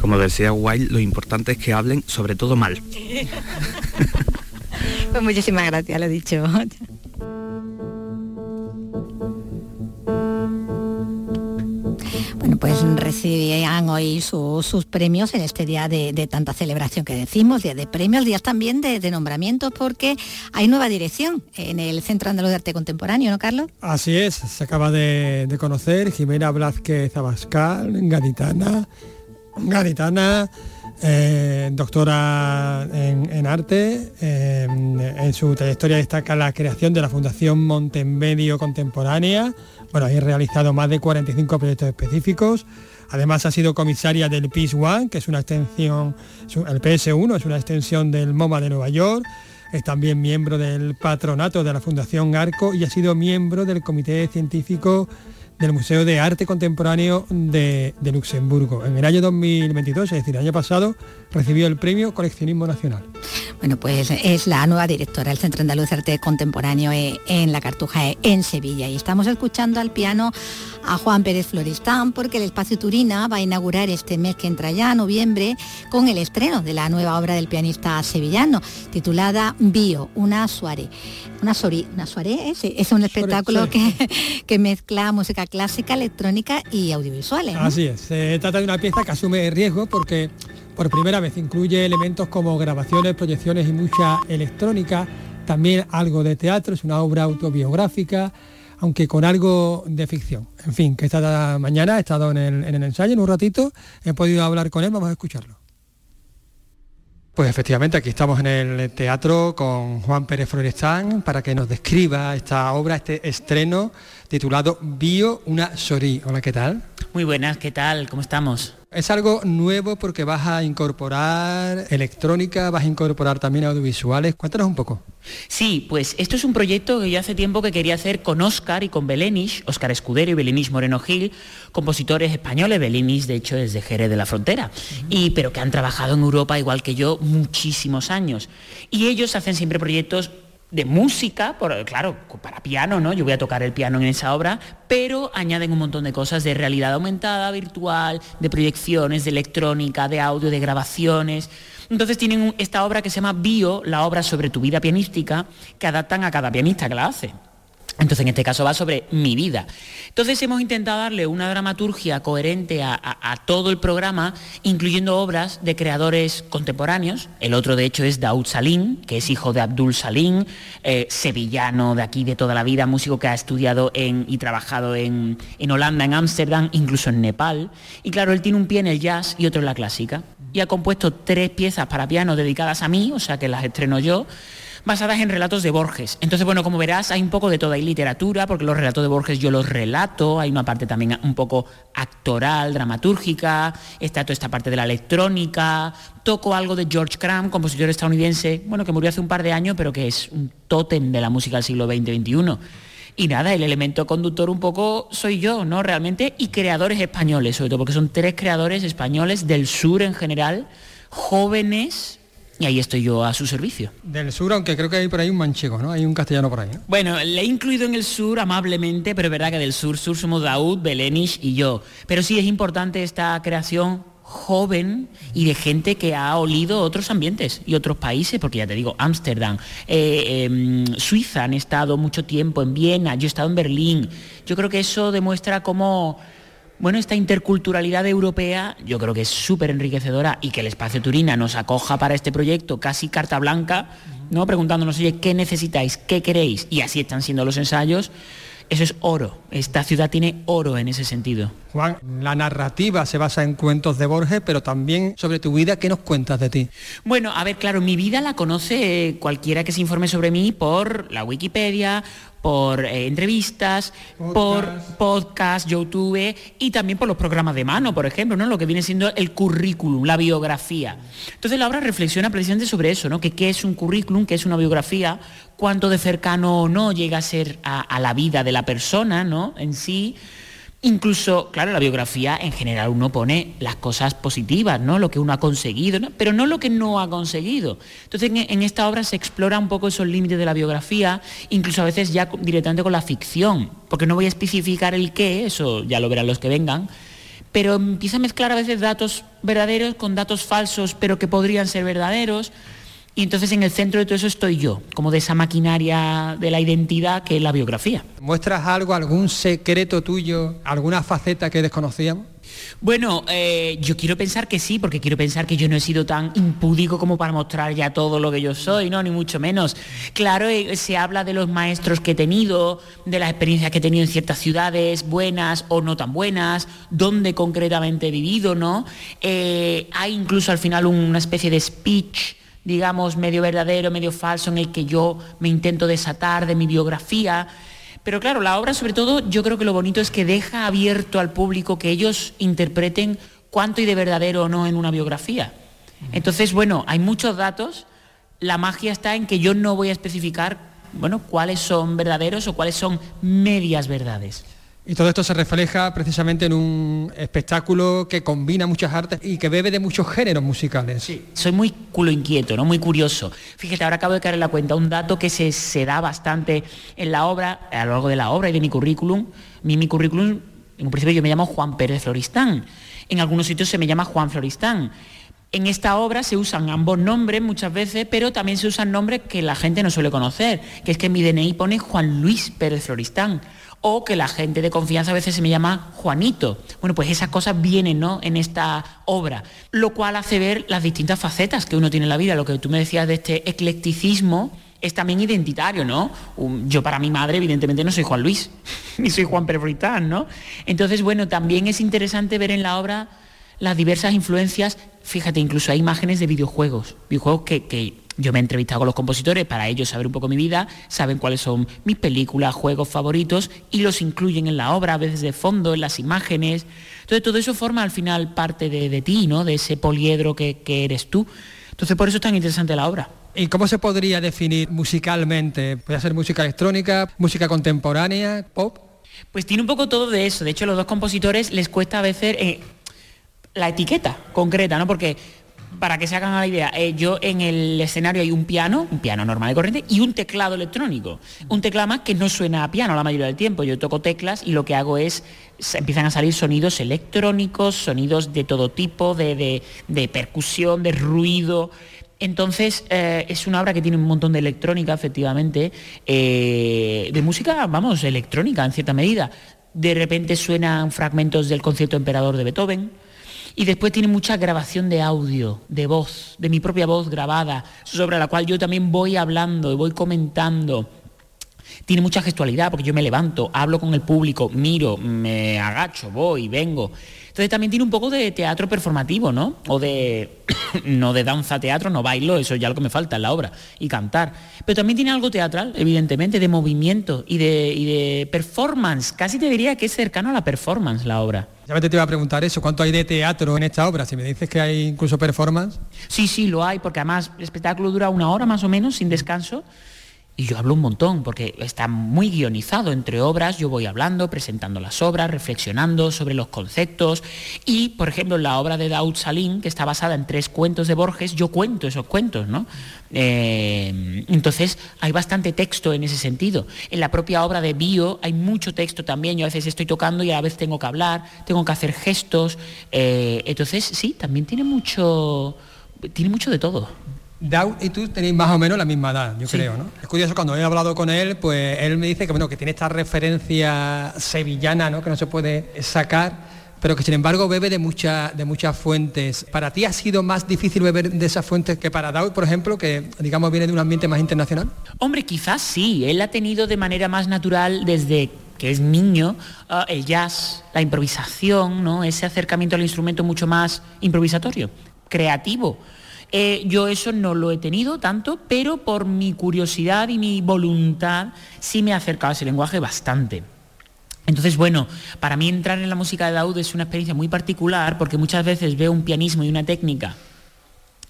Como decía Wild, lo importante es que hablen sobre todo mal. [laughs]
pues muchísimas gracias, lo he dicho. [laughs] Bueno, pues recibían hoy sus premios en este día de, tanta celebración que decimos, día de premios, días también de, nombramientos, porque hay nueva dirección en el Centro Andaluz de Arte Contemporáneo, ¿no, Carlos?
Así es, se acaba de, conocer Jimena Blázquez Abascal, gaditana, gaditana, eh, doctora en, arte. Eh, en su trayectoria destaca la creación de la Fundación Montemedio Contemporánea, bueno, ha realizado más de 45 proyectos específicos. Además ha sido comisaria del PIS One, que es una extensión, el PS1 es una extensión del MoMA de Nueva York. Es también miembro del patronato de la Fundación Arco y ha sido miembro del Comité Científico del Museo de Arte Contemporáneo de, Luxemburgo. En el año 2022, es decir, el año pasado, recibió el premio Coleccionismo Nacional.
Bueno, pues es la nueva directora del Centro Andaluz de Arte Contemporáneo eh, en La Cartuja, eh, en Sevilla. Y estamos escuchando al piano a Juan Pérez Floristán porque el Espacio Turina va a inaugurar este mes que entra ya, noviembre, con el estreno de la nueva obra del pianista sevillano, titulada Bio, una suare. Una, sori, una soirée, es un espectáculo Que, [laughs] que mezcla música clásica, electrónica y audiovisuales.
Así es, se trata de una pieza que asume riesgo porque por primera vez. Incluye elementos como grabaciones, proyecciones y mucha electrónica, también algo de teatro, es una obra autobiográfica, aunque con algo de ficción. En fin, que esta mañana he estado en el, en el ensayo en un ratito, he podido hablar con él, vamos a escucharlo. Pues efectivamente, aquí estamos en el teatro con Juan Pérez Florestán para que nos describa esta obra, este estreno titulado Bio una Sorí. Hola, ¿qué tal?
Muy buenas, ¿qué tal? ¿Cómo estamos?
Es algo nuevo porque vas a incorporar electrónica, vas a incorporar también audiovisuales. Cuéntanos un poco.
Sí, pues esto es un proyecto que yo hace tiempo que quería hacer con Óscar y con Belenish, Óscar Escudero y Belenish Moreno Gil, compositores españoles, Belenish de hecho es de Jerez de la Frontera, y, pero que han trabajado en Europa igual que yo muchísimos años. Y ellos hacen siempre proyectos de música, por, claro, para piano, ¿no? Yo voy a tocar el piano en esa obra, pero añaden un montón de cosas de realidad aumentada, virtual, de proyecciones, de electrónica, de audio, de grabaciones. Entonces tienen esta obra que se llama Bio, la obra sobre tu vida pianística, que adaptan a cada pianista que la hace. Entonces, en este caso va sobre mi vida. Entonces, hemos intentado darle una dramaturgia coherente a, todo el programa, incluyendo obras de creadores contemporáneos. El otro, de hecho, es Daoud Salim, que es hijo de Abdul Salim, eh, sevillano de aquí de toda la vida, músico que ha estudiado y trabajado en, en Holanda, en Ámsterdam, incluso en Nepal. Y claro, él tiene un pie en el jazz y otro en la clásica. Y ha compuesto tres piezas para piano dedicadas a mí, o sea que las estreno yo basadas en relatos de Borges. Entonces, bueno, como verás, hay un poco de todo, hay literatura, porque los relatos de Borges yo los relato, hay una parte también un poco actoral, dramatúrgica, está toda esta parte de la electrónica, toco algo de George Crumb, compositor estadounidense, bueno, que murió hace un par de años, pero que es un tótem de la música del siglo XX-XXI. Y nada, el elemento conductor un poco soy yo, ¿no? Realmente, y creadores españoles, sobre todo, porque son tres creadores españoles del sur en general, jóvenes, y ahí estoy yo a su servicio.
Del sur, aunque creo que hay por ahí un manchego, ¿no? Hay un castellano por ahí.
Bueno, le he incluido en el sur amablemente, pero es verdad que del sur, sur somos Daud, Belenish y yo. Pero sí es importante esta creación joven y de gente que ha olido otros ambientes y otros países, porque ya te digo, Ámsterdam, eh, em, Suiza han estado mucho tiempo, en Viena, yo he estado en Berlín. Yo creo que eso demuestra cómo bueno, esta interculturalidad europea yo creo que es súper enriquecedora y que el espacio Turina nos acoja para este proyecto casi carta blanca, ¿no? Preguntándonos, oye, ¿qué necesitáis? ¿Qué queréis? Y así están siendo los ensayos. Eso es oro. Esta ciudad tiene oro en ese sentido.
Juan, la narrativa se basa en cuentos de Borges, pero también sobre tu vida, ¿qué nos cuentas de ti?
Bueno, a ver, claro, mi vida la conoce cualquiera que se informe sobre mí por la Wikipedia, por eh, entrevistas, por podcast, YouTube y también por los programas de mano, por ejemplo, ¿no? Lo que viene siendo el currículum, la biografía. Entonces la obra reflexiona precisamente sobre eso, ¿no? Que qué es un currículum, qué es una biografía, cuánto de cercano o no llega a ser a, a la vida de la persona, ¿no? En sí Incluso, claro, la biografía en general uno pone las cosas positivas, ¿no? Lo que uno ha conseguido, pero no lo que no ha conseguido. Entonces, en, esta obra se explora un poco esos límites de la biografía, incluso a veces ya directamente con la ficción, porque no voy a especificar el qué, eso ya lo verán los que vengan, pero empieza a mezclar a veces datos verdaderos con datos falsos, pero que podrían ser verdaderos. Y entonces en el centro de todo eso estoy yo, como de esa maquinaria de la identidad que es la biografía.
¿Muestras algo, algún secreto tuyo, alguna faceta que desconocíamos?
Bueno, eh, yo quiero pensar que sí, porque quiero pensar que yo no he sido tan impúdico como para mostrar ya todo lo que yo soy, no, ni mucho menos. Claro, eh, se habla de los maestros que he tenido, de las experiencias que he tenido en ciertas ciudades, buenas o no tan buenas, dónde concretamente he vivido, ¿no? Eh, hay incluso al final una especie de speech digamos, medio verdadero, medio falso, en el que yo me intento desatar de mi biografía. Pero claro, la obra sobre todo yo creo que lo bonito es que deja abierto al público que ellos interpreten cuánto hay de verdadero o no en una biografía. Entonces, bueno, hay muchos datos, la magia está en que yo no voy a especificar, bueno, cuáles son verdaderos o cuáles son medias verdades.
Y todo esto se refleja precisamente en un espectáculo que combina muchas artes y que bebe de muchos géneros musicales.
Sí, soy muy culo inquieto, ¿no? Muy curioso. Fíjate, ahora acabo de caer en la cuenta un dato que se, se da bastante en la obra, a lo largo de la obra y de mi currículum. Mi, mi currículum, en un principio yo me llamo Juan Pérez Floristán. En algunos sitios se me llama Juan Floristán. En esta obra se usan ambos nombres muchas veces, pero también se usan nombres que la gente no suele conocer, que es que mi DNI pone Juan Luis Pérez Floristán o que la gente de confianza a veces se me llama Juanito. Bueno, pues esas cosas vienen ¿no? en esta obra, lo cual hace ver las distintas facetas que uno tiene en la vida, lo que tú me decías de este eclecticismo es también identitario, ¿no? yo para mi madre, evidentemente, no soy Juan Luis, [laughs] ni soy Juan Perfritán, ¿no? Entonces, bueno, también es interesante ver en la obra las diversas influencias, fíjate, incluso hay imágenes de videojuegos, videojuegos que, que yo me he entrevistado con los compositores para ellos saber un poco mi vida, saben cuáles son mis películas, juegos favoritos y los incluyen en la obra, a veces de fondo, en las imágenes. Entonces todo eso forma al final parte de, ti, ¿no? De ese poliedro que, que eres tú. Entonces por eso es tan interesante la obra.
¿Y cómo se podría definir musicalmente? ¿Puede ser música electrónica, música contemporánea, pop?
Pues tiene un poco todo de eso. De hecho, a los dos compositores les cuesta a veces eh, la etiqueta concreta, ¿no? Porque para que se hagan la idea, eh, yo en el escenario hay un piano, un piano normal y corriente, y un teclado electrónico. Un teclado más que no suena a piano la mayoría del tiempo. Yo toco teclas y lo que hago es, empiezan a salir sonidos electrónicos, sonidos de todo tipo, de, percusión, de ruido. Entonces, eh, es una obra que tiene un montón de electrónica, efectivamente, eh, de música, vamos, electrónica en cierta medida. De repente suenan fragmentos del concierto emperador de Beethoven, y después tiene mucha grabación de audio, de voz, de mi propia voz grabada, sobre la cual yo también voy hablando y voy comentando. Tiene mucha gestualidad porque yo me levanto, hablo con el público, miro, me agacho, voy, vengo. Entonces también tiene un poco de teatro performativo, ¿no? O de, [coughs] no de danza teatro, no bailo, eso ya lo que me falta en la obra, y cantar. Pero también tiene algo teatral, evidentemente, de movimiento y de, y de performance. Casi te diría que es cercano a la performance la obra.
Ya te iba a preguntar eso, ¿cuánto hay de teatro en esta obra? Si me dices que hay incluso performance.
Sí, sí, lo hay, porque además el espectáculo dura una hora más o menos, sin descanso. Y yo hablo un montón, porque está muy guionizado entre obras, yo voy hablando, presentando las obras, reflexionando sobre los conceptos. Y, por ejemplo, la obra de Daud Salim, que está basada en tres cuentos de Borges, yo cuento esos cuentos, ¿no? Eh, entonces, hay bastante texto en ese sentido. En la propia obra de Bio hay mucho texto también, yo a veces estoy tocando y a veces tengo que hablar, tengo que hacer gestos. Eh, entonces, sí, también tiene mucho, tiene mucho de todo.
Dow y tú tenéis más o menos la misma edad, yo creo, ¿no? Es curioso, cuando he hablado con él, pues él me dice que, bueno, que tiene esta referencia sevillana, ¿no? Que no se puede sacar, pero que sin embargo bebe de, mucha, de muchas fuentes. ¿Para ti ha sido más difícil beber de esas fuentes que para Dow, por ejemplo, que digamos viene de un ambiente más internacional?
Hombre, quizás sí. Él ha tenido de manera más natural desde que es niño, ah, el jazz, la improvisación, ¿no? ese acercamiento al instrumento mucho más improvisatorio, creativo. Eh, yo eso no lo he tenido tanto, pero por mi curiosidad y mi voluntad sí me ha acercado a ese lenguaje bastante. Entonces, bueno, para mí entrar en la música de Daud es una experiencia muy particular porque muchas veces veo un pianismo y una técnica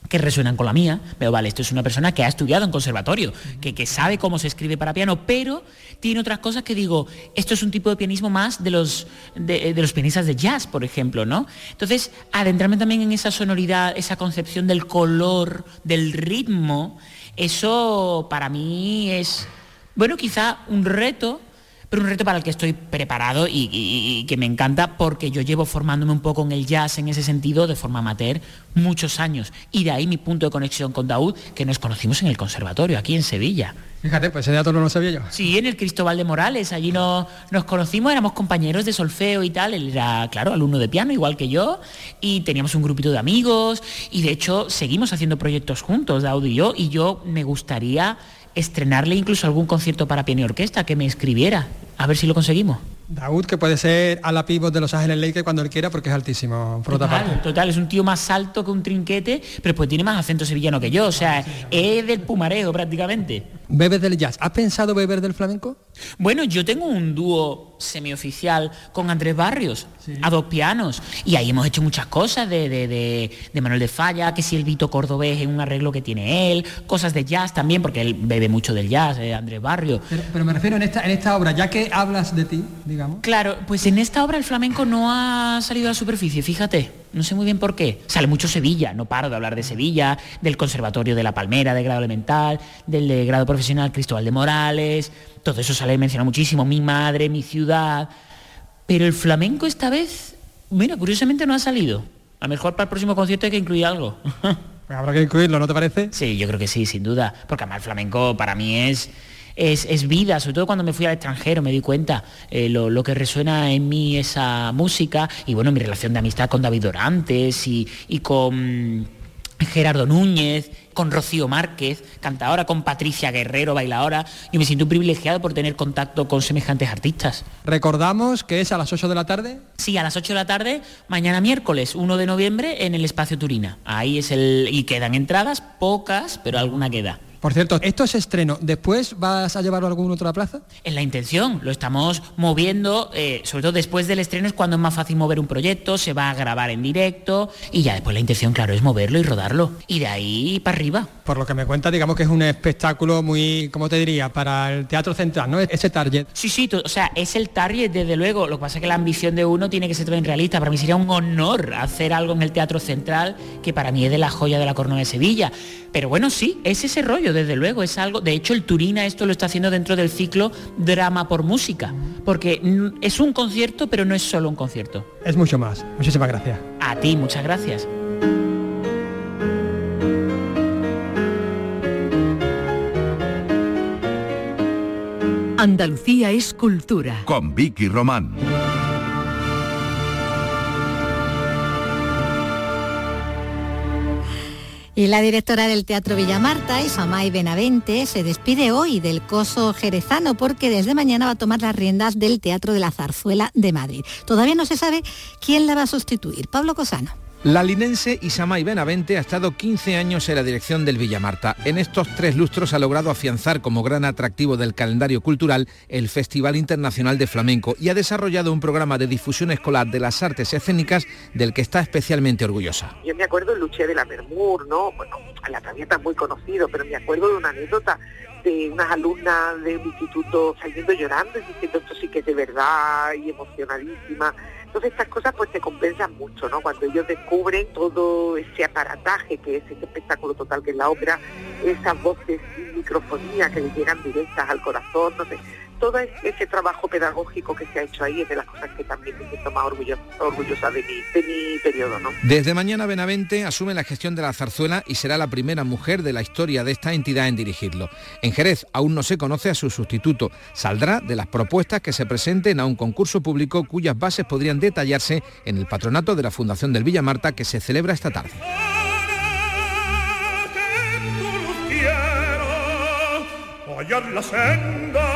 que resuenan con la mía. Pero vale, esto es una persona que ha estudiado en conservatorio, que, sabe cómo se escribe para piano, pero tiene otras cosas que digo, esto es un tipo de pianismo más de los, de, los pianistas de jazz, por ejemplo, ¿no? Entonces, adentrarme también en esa sonoridad, esa concepción del color, del ritmo, eso para mí es, bueno, quizá un reto, pero un reto para el que estoy preparado y, que me encanta porque yo llevo formándome un poco en el jazz en ese sentido de forma amateur muchos años. Y de ahí mi punto de conexión con Daud, que nos conocimos en el conservatorio, aquí en Sevilla.
Fíjate, pues ese dato no lo sabía yo.
Sí, en el Cristóbal de Morales, allí nos conocimos, éramos compañeros de solfeo y tal, él era, claro, alumno de piano, igual que yo, y teníamos un grupito de amigos, y de hecho seguimos haciendo proyectos juntos, Daud y yo, y yo me gustaría estrenarle incluso algún concierto para piano y orquesta, que me escribiera, a ver si lo conseguimos.
Daud, que puede ser a la pivot de Los Ángeles Lakers cuando él quiera porque es altísimo.
total, total, es un tío más alto que un trinquete, pero pues tiene más acento sevillano que yo, o sea, es del pumareo prácticamente.
¿Bebes del jazz? ¿Has pensado beber del flamenco?
Bueno, yo tengo un dúo semioficial con Andrés Barrios, a dos pianos, y ahí hemos hecho muchas cosas de, de, Manuel de Falla, que si el Vito Cordobés en un arreglo que tiene él, cosas de jazz también, porque él bebe mucho del jazz, eh, Andrés Barrios.
Pero, me refiero en esta, en esta obra, ya que hablas de ti, digamos.
Claro, pues en esta obra el flamenco no ha salido a la superficie, fíjate. No sé muy bien por qué. Sale mucho Sevilla, no paro de hablar de Sevilla, del Conservatorio de la Palmera de grado elemental, del de grado profesional Cristóbal de Morales, todo eso sale mencionado muchísimo, mi madre, mi ciudad. Pero el flamenco esta vez, mira, curiosamente no ha salido. A lo mejor para el próximo concierto hay que incluir algo. [laughs]
Habrá que incluirlo, ¿no te parece?
Sí, yo creo que sí, sin duda. Porque además el flamenco para mí es... Es, vida, sobre todo cuando me fui al extranjero me di cuenta eh, lo, que resuena en mí esa música y bueno, mi relación de amistad con David Dorantes y, y con Gerardo Núñez, con Rocío Márquez, cantadora, con Patricia Guerrero, bailadora. Yo me siento privilegiado por tener contacto con semejantes artistas.
¿Recordamos que es a las 8 de la tarde?
Sí, a las 8 de la tarde, mañana miércoles 1 de noviembre en el Espacio Turina. Ahí es el... y quedan entradas, pocas, pero alguna queda.
Por cierto, esto es estreno. ¿Después vas a llevarlo a alguna otra plaza?
En la intención, lo estamos moviendo, eh, sobre todo después del estreno es cuando es más fácil mover un proyecto, se va a grabar en directo y ya después la intención, claro, es moverlo y rodarlo. Y de ahí para arriba.
Por lo que me cuenta, digamos que es un espectáculo muy, ¿cómo te diría? Para el teatro central, ¿no? Ese target.
Sí, sí, o sea, es el target desde luego. Lo que pasa es que la ambición de uno tiene que ser también realista. Para mí sería un honor hacer algo en el teatro central, que para mí es de la joya de la corona de Sevilla. Pero bueno, sí, es ese rollo, desde luego, es algo, de hecho el Turina esto lo está haciendo dentro del ciclo Drama por Música, porque es un concierto, pero no es solo un concierto.
Es mucho más. Muchísimas gracias.
A ti, muchas gracias.
Andalucía es cultura.
Con Vicky Román.
Y la directora del Teatro Villamarta, Isamay Benavente, se despide hoy del coso jerezano porque desde mañana va a tomar las riendas del Teatro de la Zarzuela de Madrid. Todavía no se sabe quién la va a sustituir. Pablo Cosano.
La linense Isamay Benavente ha estado 15 años en la dirección del Villamarta. En estos tres lustros ha logrado afianzar como gran atractivo del calendario cultural el Festival Internacional de Flamenco y ha desarrollado un programa de difusión escolar de las artes escénicas del que está especialmente orgullosa.
Yo me acuerdo Luché de la Mermur, ¿no? Bueno, la traviata es muy conocido, pero me acuerdo de una anécdota de unas alumnas de un instituto saliendo llorando y diciendo esto sí que es de verdad y emocionadísima entonces estas cosas pues te compensan mucho, ¿no? Cuando ellos descubren todo ese aparataje que es ese espectáculo total que es la ópera, esas voces y microfonía que les llegan directas al corazón, no todo ese trabajo pedagógico que se ha hecho ahí es de las cosas que también me siento más orgullosa, orgullosa de, mi, de mi periodo. ¿no?
Desde mañana Benavente asume la gestión de la zarzuela y será la primera mujer de la historia de esta entidad en dirigirlo. En Jerez aún no se conoce a su sustituto. Saldrá de las propuestas que se presenten a un concurso público cuyas bases podrían detallarse en el patronato de la Fundación del Villa Marta que se celebra esta tarde. la senda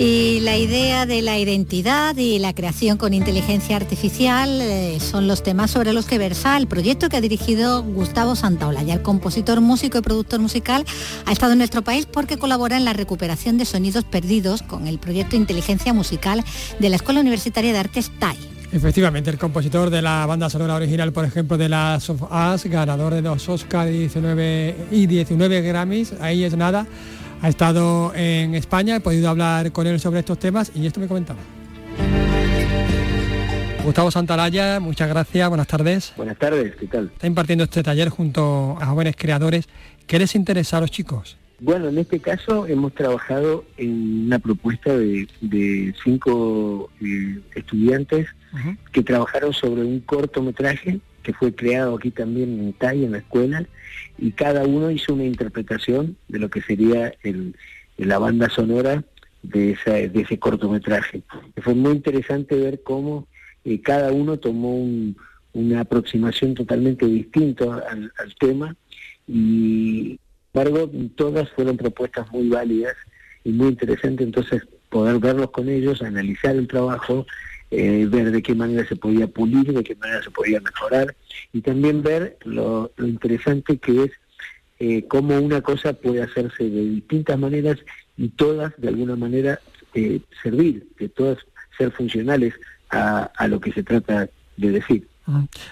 Y la idea de la identidad y la creación con inteligencia artificial eh, son los temas sobre los que versa el proyecto que ha dirigido Gustavo Santaolalla. El compositor, músico y productor musical ha estado en nuestro país porque colabora en la recuperación de sonidos perdidos con el proyecto Inteligencia Musical de la Escuela Universitaria de Artes TAI.
Efectivamente, el compositor de la banda sonora original, por ejemplo, de las of Us, ganador de los Oscar y 19, y 19 Grammys, ahí es nada ha estado en España, he podido hablar con él sobre estos temas y esto me comentaba. Gustavo Santalaya, muchas gracias, buenas tardes.
Buenas tardes, ¿qué tal?
Está impartiendo este taller junto a jóvenes creadores. ¿Qué les interesa a los chicos?
Bueno, en este caso hemos trabajado en una propuesta de, cinco eh, estudiantes que trabajaron sobre un cortometraje que fue creado aquí también en TAI, en la escuela, y cada uno hizo una interpretación de lo que sería el, la banda sonora de, esa, de ese cortometraje. Fue muy interesante ver cómo eh, cada uno tomó una aproximación totalmente distinta al, tema y, sin embargo, todas fueron propuestas muy válidas y muy interesantes, entonces poder verlos con ellos, analizar el trabajo, eh, ver de qué manera se podía pulir, de qué manera se podía mejorar y también ver lo, interesante que es eh, cómo una cosa puede hacerse de distintas maneras y todas de alguna manera eh, servir, que todas ser funcionales a, lo que se trata de decir.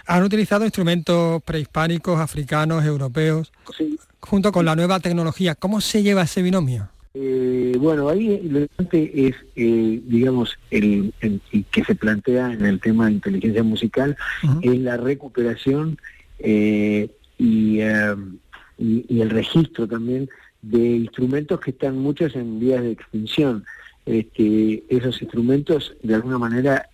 Han utilizado instrumentos prehispánicos, africanos, europeos, junto con la nueva tecnología. ¿Cómo se lleva ese binomio?
Eh, bueno, ahí lo importante es, eh, digamos, el, que se plantea en el tema de inteligencia musical, es la recuperación eh, y, y, el registro también de instrumentos que están muchos en vías de extinción. Este, esos instrumentos de alguna manera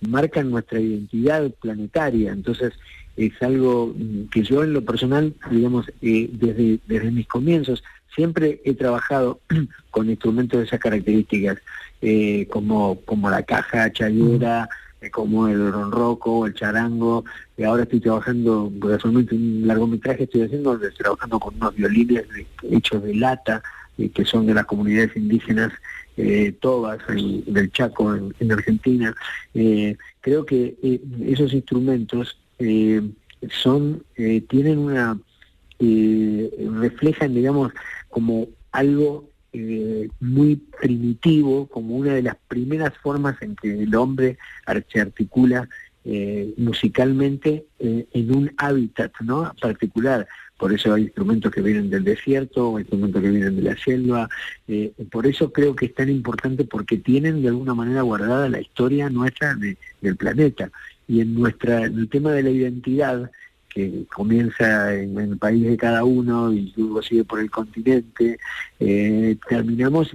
marcan nuestra identidad planetaria, entonces es algo que yo en lo personal, digamos, desde, desde mis comienzos, siempre he trabajado [clears throat] con instrumentos de esas características, eh, como, como la caja chayera, eh, como el ronroco, el charango, y ahora estoy trabajando, casualmente un largometraje estoy haciendo, estoy trabajando con unos violines hechos de lata, eh, que son de las comunidades indígenas tobas del Chaco en, Argentina. creo que esos instrumentos son tienen una reflejan, digamos, como algo eh, muy primitivo, como una de las primeras formas en que el hombre se articula eh, musicalmente eh, en un hábitat ¿no? particular. Por eso hay instrumentos que vienen del desierto, instrumentos que vienen de la selva. por eso creo que es tan importante porque tienen de alguna manera guardada la historia nuestra del planeta. Y en, nuestra, en el tema de la identidad, que comienza en, el país de cada uno y luego sigue por el continente, eh, terminamos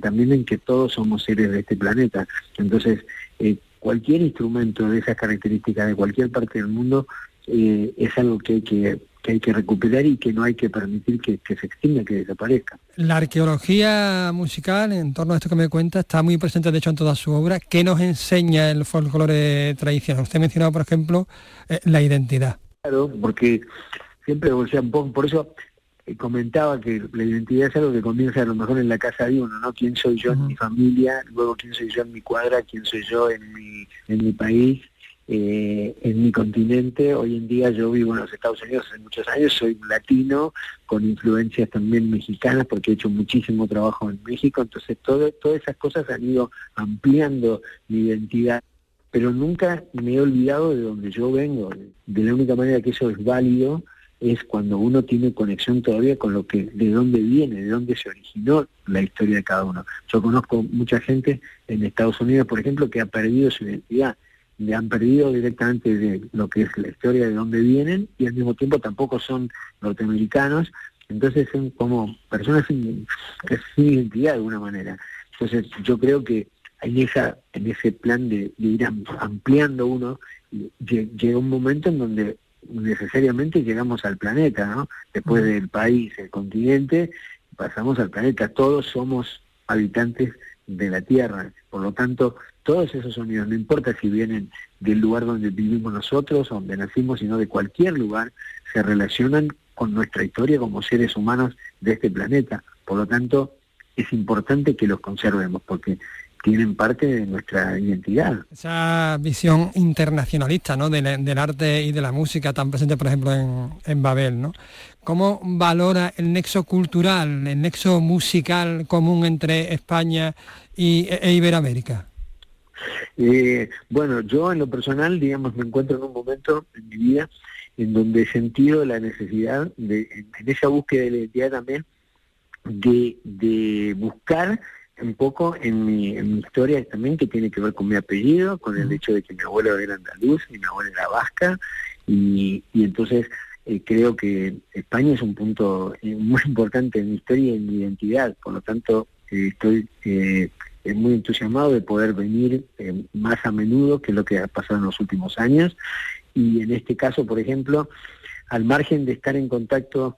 también en que todos somos seres de este planeta. Entonces, eh, cualquier instrumento de esas características de cualquier parte del mundo eh, es algo que hay que, hay que recuperar y que no hay que permitir que, se extinga, que desaparezca.
La arqueología musical, en torno a esto que me cuenta, está muy presente de hecho en toda su obra. ¿Qué nos enseña el folclore tradicional? Usted mencionaba, por ejemplo, la identidad.
Claro, porque siempre, o sea, por eso eh, comentaba que la identidad es algo que comienza a lo mejor en la casa de uno, ¿no? ¿Quién soy yo en mi familia? Luego, ¿quién soy yo en mi cuadra? ¿Quién soy yo en mi, en mi país? Eh, en mi continente. Hoy en día yo vivo en los Estados Unidos hace muchos años, soy latino, con influencias también mexicanas, porque he hecho muchísimo trabajo en México, entonces todo, todas esas cosas han ido ampliando mi identidad pero nunca me he olvidado de donde yo vengo. De la única manera que eso es válido es cuando uno tiene conexión todavía con lo que, de dónde viene, de dónde se originó la historia de cada uno. Yo conozco mucha gente en Estados Unidos, por ejemplo, que ha perdido su identidad, le han perdido directamente de lo que es la historia de dónde vienen y al mismo tiempo tampoco son norteamericanos, entonces son como personas sin, sin identidad de alguna manera. Entonces yo creo que en, esa, en ese plan de, ir ampliando uno, llega un momento en donde necesariamente llegamos al planeta, ¿no? Después del país, el continente, pasamos al planeta. Todos somos habitantes de la Tierra. Por lo tanto, todos esos sonidos, no importa si vienen del lugar donde vivimos nosotros, donde nacimos, sino de cualquier lugar, se relacionan con nuestra historia como seres humanos de este planeta. Por lo tanto, es importante que los conservemos, porque tienen parte de nuestra identidad.
Esa visión internacionalista ¿no? del, arte y de la música tan presente, por ejemplo, en, Babel, ¿no? ¿Cómo valora el nexo cultural, el nexo musical común entre España y, e, Iberoamérica?
Eh, bueno, yo en lo personal, digamos, me encuentro en un momento en mi vida en donde he sentido la necesidad, de, en esa búsqueda de la identidad también, de, de buscar un poco en mi, historia también que tiene que ver con mi apellido, con el hecho de que mi abuelo era andaluz y mi abuela era vasca, y, entonces eh, creo que España es un punto eh, muy [laughs] importante en mi historia y en mi identidad, por lo tanto eh, estoy muy entusiasmado de poder venir más a menudo que lo que ha pasado en los últimos años, y en este caso, por ejemplo, al margen de estar en contacto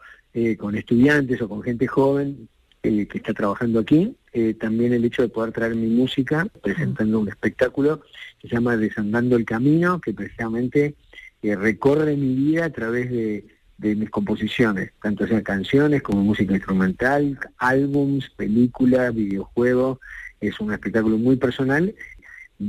con estudiantes o con gente joven, que está trabajando aquí, eh, también el hecho de poder traer mi música presentando un espectáculo que se llama Desandando el Camino, que precisamente eh, recorre mi vida a través de, mis composiciones, tanto sean canciones como música instrumental, álbums, películas, videojuegos. Es un espectáculo muy personal.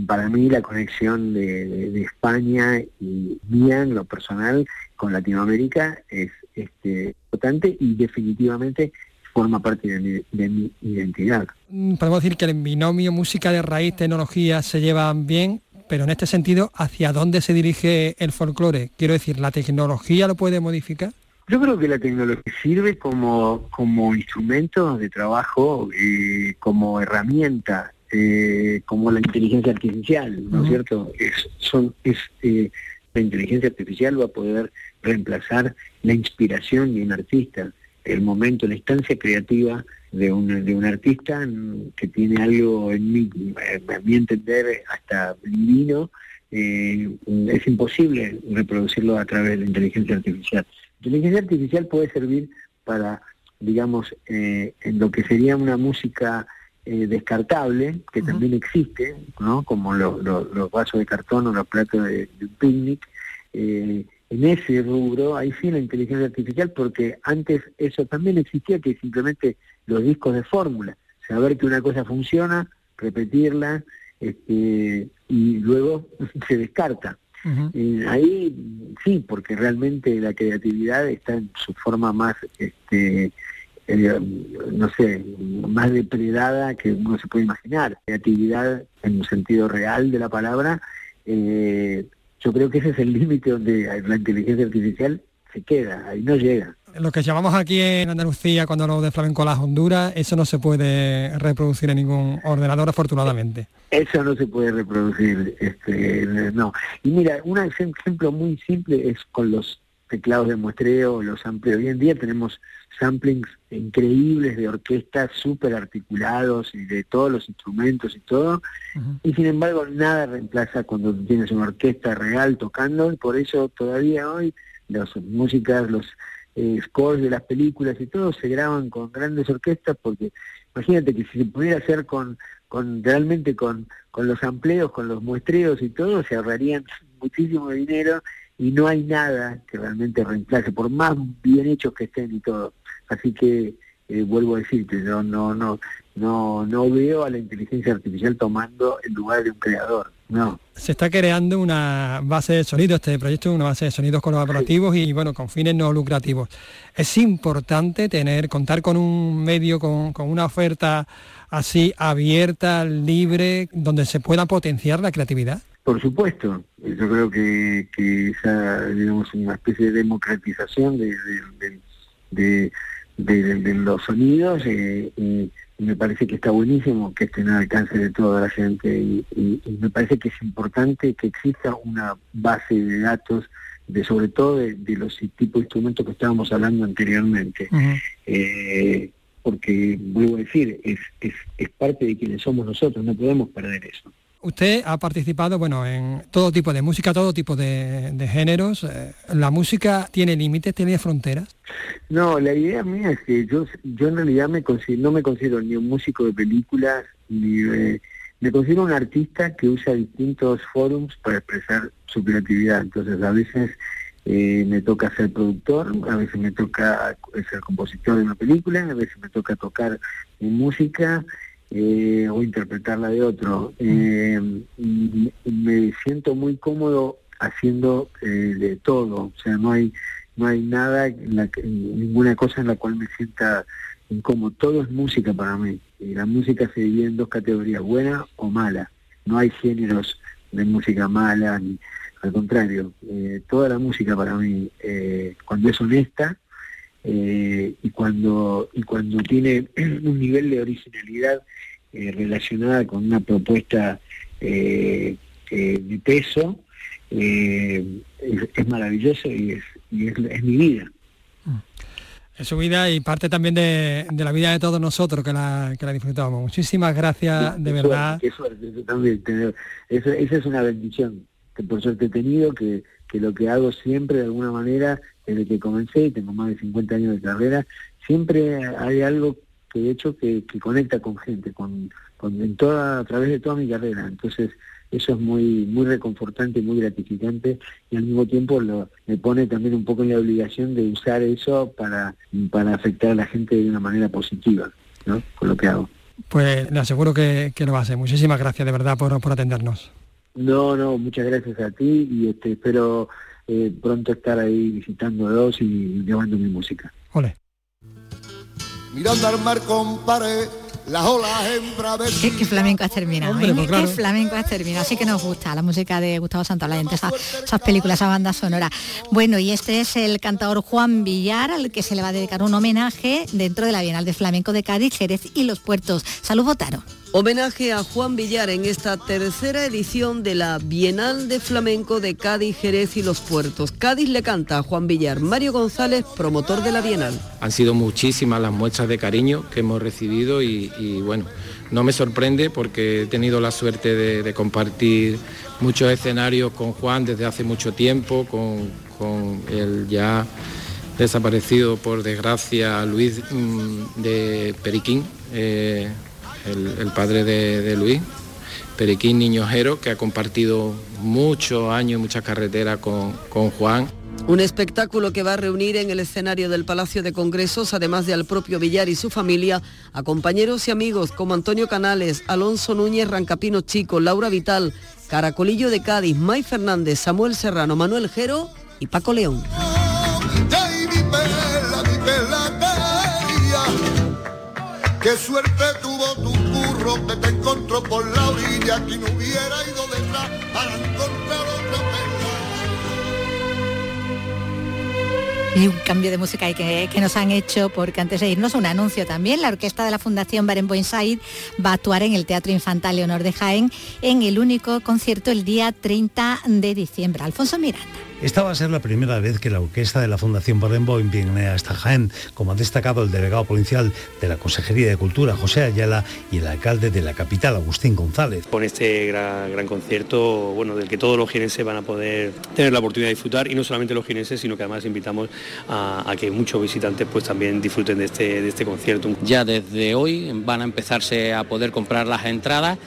Para mí la conexión de, España y mía en lo personal con Latinoamérica es este, importante y definitivamente forma parte de mi, identidad.
Mm, podemos decir que el binomio música de raíz, tecnología se llevan bien, pero en este sentido, ¿hacia dónde se dirige el folclore? Quiero decir, ¿la tecnología lo puede modificar?
Yo creo que la tecnología sirve como, como instrumento de trabajo, eh, como herramienta, eh, como la inteligencia artificial, ¿no es cierto? Es, son, es, eh, la inteligencia artificial va a poder reemplazar la inspiración de un artista, el momento, la instancia creativa de un, de un artista que tiene algo en mí, a mi entender, hasta divino, es imposible reproducirlo a través de la inteligencia artificial. La inteligencia artificial puede servir para, digamos, eh, en lo que sería una música eh, descartable, que también existe, ¿no? como los vasos de cartón o los platos de, un picnic. Eh, en ese rubro, ahí sí la inteligencia artificial, porque antes eso también existía, que simplemente los discos de fórmula, saber que una cosa funciona, repetirla, este, y luego [laughs] se descarta. Eh, ahí sí, porque realmente la creatividad está en su forma más, este, eh, no sé, más depredada que uno se puede imaginar. Creatividad en un sentido real de la palabra, eh, yo creo que ese es el límite donde la inteligencia artificial se queda, ahí no llega
lo que llamamos aquí en Andalucía cuando hablamos de flamenco las Honduras, eso no se puede reproducir en ningún ordenador afortunadamente.
Eso no se puede reproducir, este, no. Y mira, un ejemplo muy simple es con los teclados de muestreo, los samples. Hoy en día tenemos samplings increíbles de orquestas súper articulados y de todos los instrumentos y todo, y sin embargo nada reemplaza cuando tienes una orquesta real tocando, y por eso todavía hoy las músicas, los eh, scores de las películas y todo se graban con grandes orquestas porque imagínate que si se pudiera hacer con, con realmente con, con los amplios, con los muestreos y todo, se ahorrarían muchísimo dinero y no hay nada que realmente reemplace, por más bien hechos que estén y todo. Así que eh, vuelvo a decirte, yo no, no, no, no veo a la inteligencia artificial tomando el lugar de un creador. No.
Se está creando una base de sonidos, este proyecto es una base de sonidos colaborativos y bueno, con fines no lucrativos. Es importante tener, contar con un medio, con, una oferta así abierta, libre, donde se pueda potenciar la creatividad.
Por supuesto, yo creo que, que esa, digamos, una especie de democratización de, de, de los sonidos eh, y me parece que está buenísimo que estén al alcance de toda la gente y, me parece que es importante que exista una base de datos de sobre todo de, los tipos de instrumentos que estábamos hablando anteriormente. Eh, porque, vuelvo a decir, es, es, es parte de quienes somos nosotros, no podemos perder eso.
Usted ha participado bueno, en todo tipo de música, todo tipo de, géneros. Eh, ¿La música tiene límites, tiene fronteras?
No, la idea mía es que yo, yo en realidad me no me considero ni un músico de películas, ni me considero un artista que usa distintos forums para expresar su creatividad. Entonces a veces eh, me toca ser productor, a veces me toca ser compositor de una película, a veces me toca tocar música eh, o interpretarla de otro. Eh, me siento muy cómodo haciendo eh, de todo, o sea, no hay no hay nada, ninguna cosa en la cual me sienta incómodo. Todo es música para mí. Y la música se divide en dos categorías, buena o mala. No hay géneros de música mala, ni, al contrario. toda la música para mí, cuando es honesta, eh, y cuando y cuando tiene [clears throat] un nivel de originalidad eh, relacionada con una propuesta eh, de peso es, maravilloso y es, y es, mi vida
mm. es su vida y parte también de, la vida de todos nosotros que la, que la disfrutamos. Muchísimas gracias, de verdad.
qué suerte, eso también, esa es una bendición que por suerte he tenido, que, que lo que hago siempre de alguna manera desde que comencé, tengo más de 50 años de carrera, siempre hay algo que he hecho que, conecta con gente, con, en toda, a través de toda mi carrera. Entonces, eso es muy muy reconfortante, muy gratificante y al mismo tiempo lo, me pone también un poco en la obligación de usar eso para, para afectar a la gente de una manera positiva, ¿no? Con lo que hago.
Pues le aseguro que, lo va a hacer. Muchísimas gracias de verdad por, por atendernos.
No, no, muchas gracias a ti y este, espero eh, pronto estar ahí visitándolos y llevando mi música.
Ole.
Mirando al mar, compadre,
¿Qué, flamenco has terminado? ¿eh? pues ¿Qué flamenco has terminado? Así que nos gusta la música de Gustavo Santaolalla, esas, esas películas, esa banda sonora. Bueno, y este es el cantador Juan Villar, al que se le va a dedicar un homenaje dentro de la Bienal de Flamenco de Cádiz, Jerez y Los Puertos. Salud, Botaro.
Homenaje a Juan Villar en esta tercera edición de la Bienal de Flamenco de Cádiz, Jerez y Los Puertos. Cádiz le canta a Juan Villar. Mario González, promotor de la Bienal.
Han sido muchísimas las muestras de cariño que hemos recibido y, bueno, no me sorprende porque he tenido la suerte de, compartir muchos escenarios con Juan desde hace mucho tiempo, con, el ya desaparecido por desgracia Luis mm, de Periquín. Eh, el, padre de, Luis, Periquín Niñojero, que ha compartido muchos años, muchas carreteras con, con Juan.
Un espectáculo que va a reunir en el escenario del Palacio de Congresos, además de al propio Villar y su familia, a compañeros y amigos como Antonio Canales, Alonso Núñez, Rancapino Chico, Laura Vital, Caracolillo de Cádiz, May Fernández, Samuel Serrano, Manuel Jero y Paco León.
Qué suerte tuvo
Y un cambio de música que, que nos han hecho, porque antes de irnos un anuncio también, la orquesta de la Fundación Barenboim Said va a actuar en el Teatro Infantil Leonor de Jaén en el único concierto el día 30 de diciembre. Alfonso Miranda.
Esta va a ser la primera vez que la orquesta de la Fundación Barenboim viene hasta Jaén, como ha destacado el delegado provincial de la Consejería de Cultura, José Ayala, y el alcalde de la capital, Agustín González.
Con este gran, concierto, bueno, del que todos los jienenses van a poder tener la oportunidad de disfrutar, y no solamente los jienenses, sino que además invitamos a, que muchos visitantes pues también disfruten de este, de este concierto.
Ya desde hoy van a empezarse a poder comprar las entradas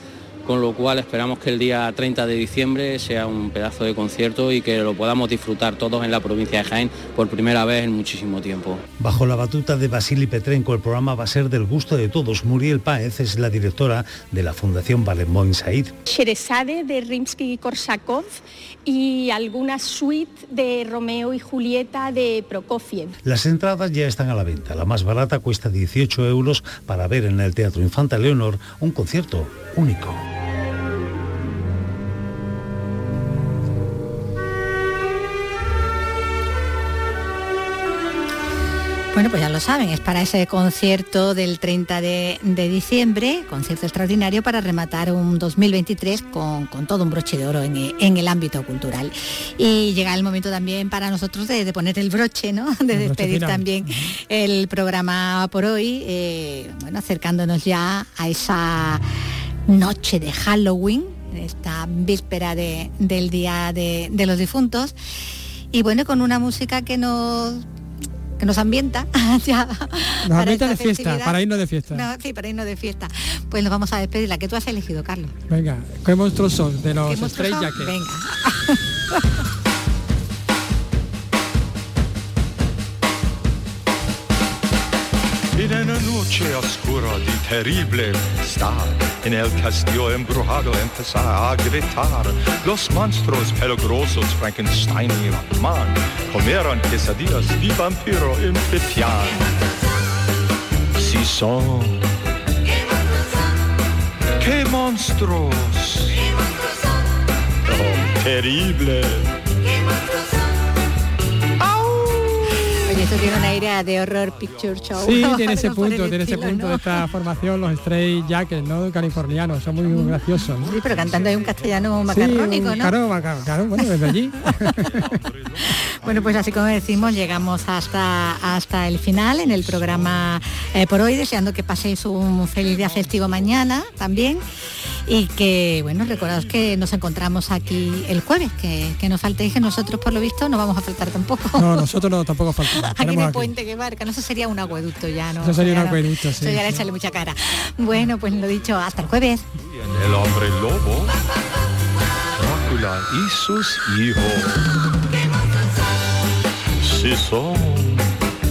con lo cual esperamos que el día 30 de diciembre sea un pedazo de concierto y que lo podamos disfrutar todos en la provincia de Jaén por primera vez en muchísimo tiempo.
Bajo la batuta de Basili Petrenko, el programa va a ser del gusto de todos. Muriel Páez es la directora de la Fundación Barenboim Said.
Sherezade de Rimsky-Korsakov y alguna suite de Romeo y Julieta de Prokofiev.
Las entradas ya están a la venta. La más barata cuesta 18 euros para ver en el Teatro Infanta Leonor un concierto único.
Bueno, pues ya lo saben, es para ese concierto del 30 de, diciembre, concierto extraordinario para rematar un 2023 con, todo un broche de oro en, el ámbito cultural. Y llega el momento también para nosotros de, poner el broche, ¿no? [laughs] De despedir también el programa por hoy, eh, bueno, acercándonos ya a esa noche de Halloween, esta víspera del Día de, de los Difuntos. Y bueno, con una música que nos que nos ambienta [laughs] ya
nos ambienta de fiesta, para irnos de fiesta.
sí, para irnos de fiesta. Pues nos vamos a despedir. La que tú has elegido, Carlos.
Venga, ¿qué monstruos son de los Stray Jackets?
Venga. [laughs]
En una noche oscura y terrible estar en el castillo embrujado empezar a gritar. Los monstruos peligrosos Frankenstein y Batman comieron quesadillas y vampiro en Pepián. Si son... ¡Qué monstruos! Oh, terrible.
Tiene una idea de horror picture show.
Sí, [laughs] tiene ese punto, tiene ese punto de esta formación, los Stray Jackets, ¿no? Californianos, son muy graciosos.
Sí, pero cantando hay un castellano macarrónico, ¿no?
Claro, claro, bueno, desde allí. [laughs]
bueno, pues así como decimos, llegamos hasta, hasta el final en el programa eh, por hoy, deseando que paséis un feliz día festivo mañana también y que, bueno, recordados que nos encontramos aquí el jueves, que, que nos faltéis, que nosotros por lo visto no vamos a faltar tampoco.
No, nosotros no, tampoco faltamos.
Aquí en el puente que marca, no, eso sería un acueducto ya, ¿no?
Eso sería un acueducto, sí.
Eso ya echarle mucha cara. Bueno, pues lo dicho, hasta el jueves.
El hombre lobo, Drácula y sus hijos. Sí son.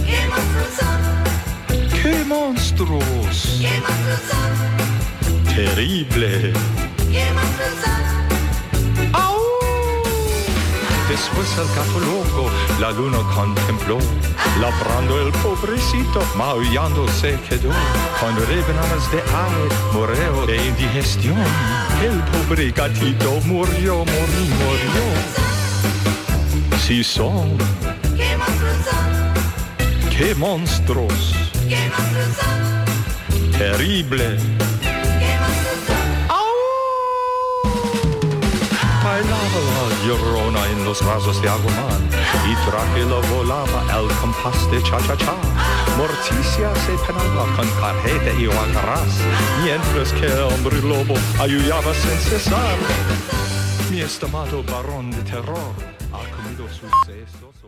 ¡Qué monstruos! ¡Qué monstruos terrible. Después el gato loco la luna contempló, labrando el pobrecito, maullando se quedó, con rebanadas de ave, moreo de indigestión, el pobre gatito murió, murió, murió. Si son,
¿Qué monstruos son?
qué monstruos,
¿Qué monstruos son?
terrible.
¿Qué monstruos son?
Llorona en los brazos de Agumán y Drácula volaba al compás de cha-cha-cha. Morticia se penaba con carreta y guacarás, mientras que el hombre lobo ayudaba sin cesar. Mi estimado varón de terror ha comido sus sesos.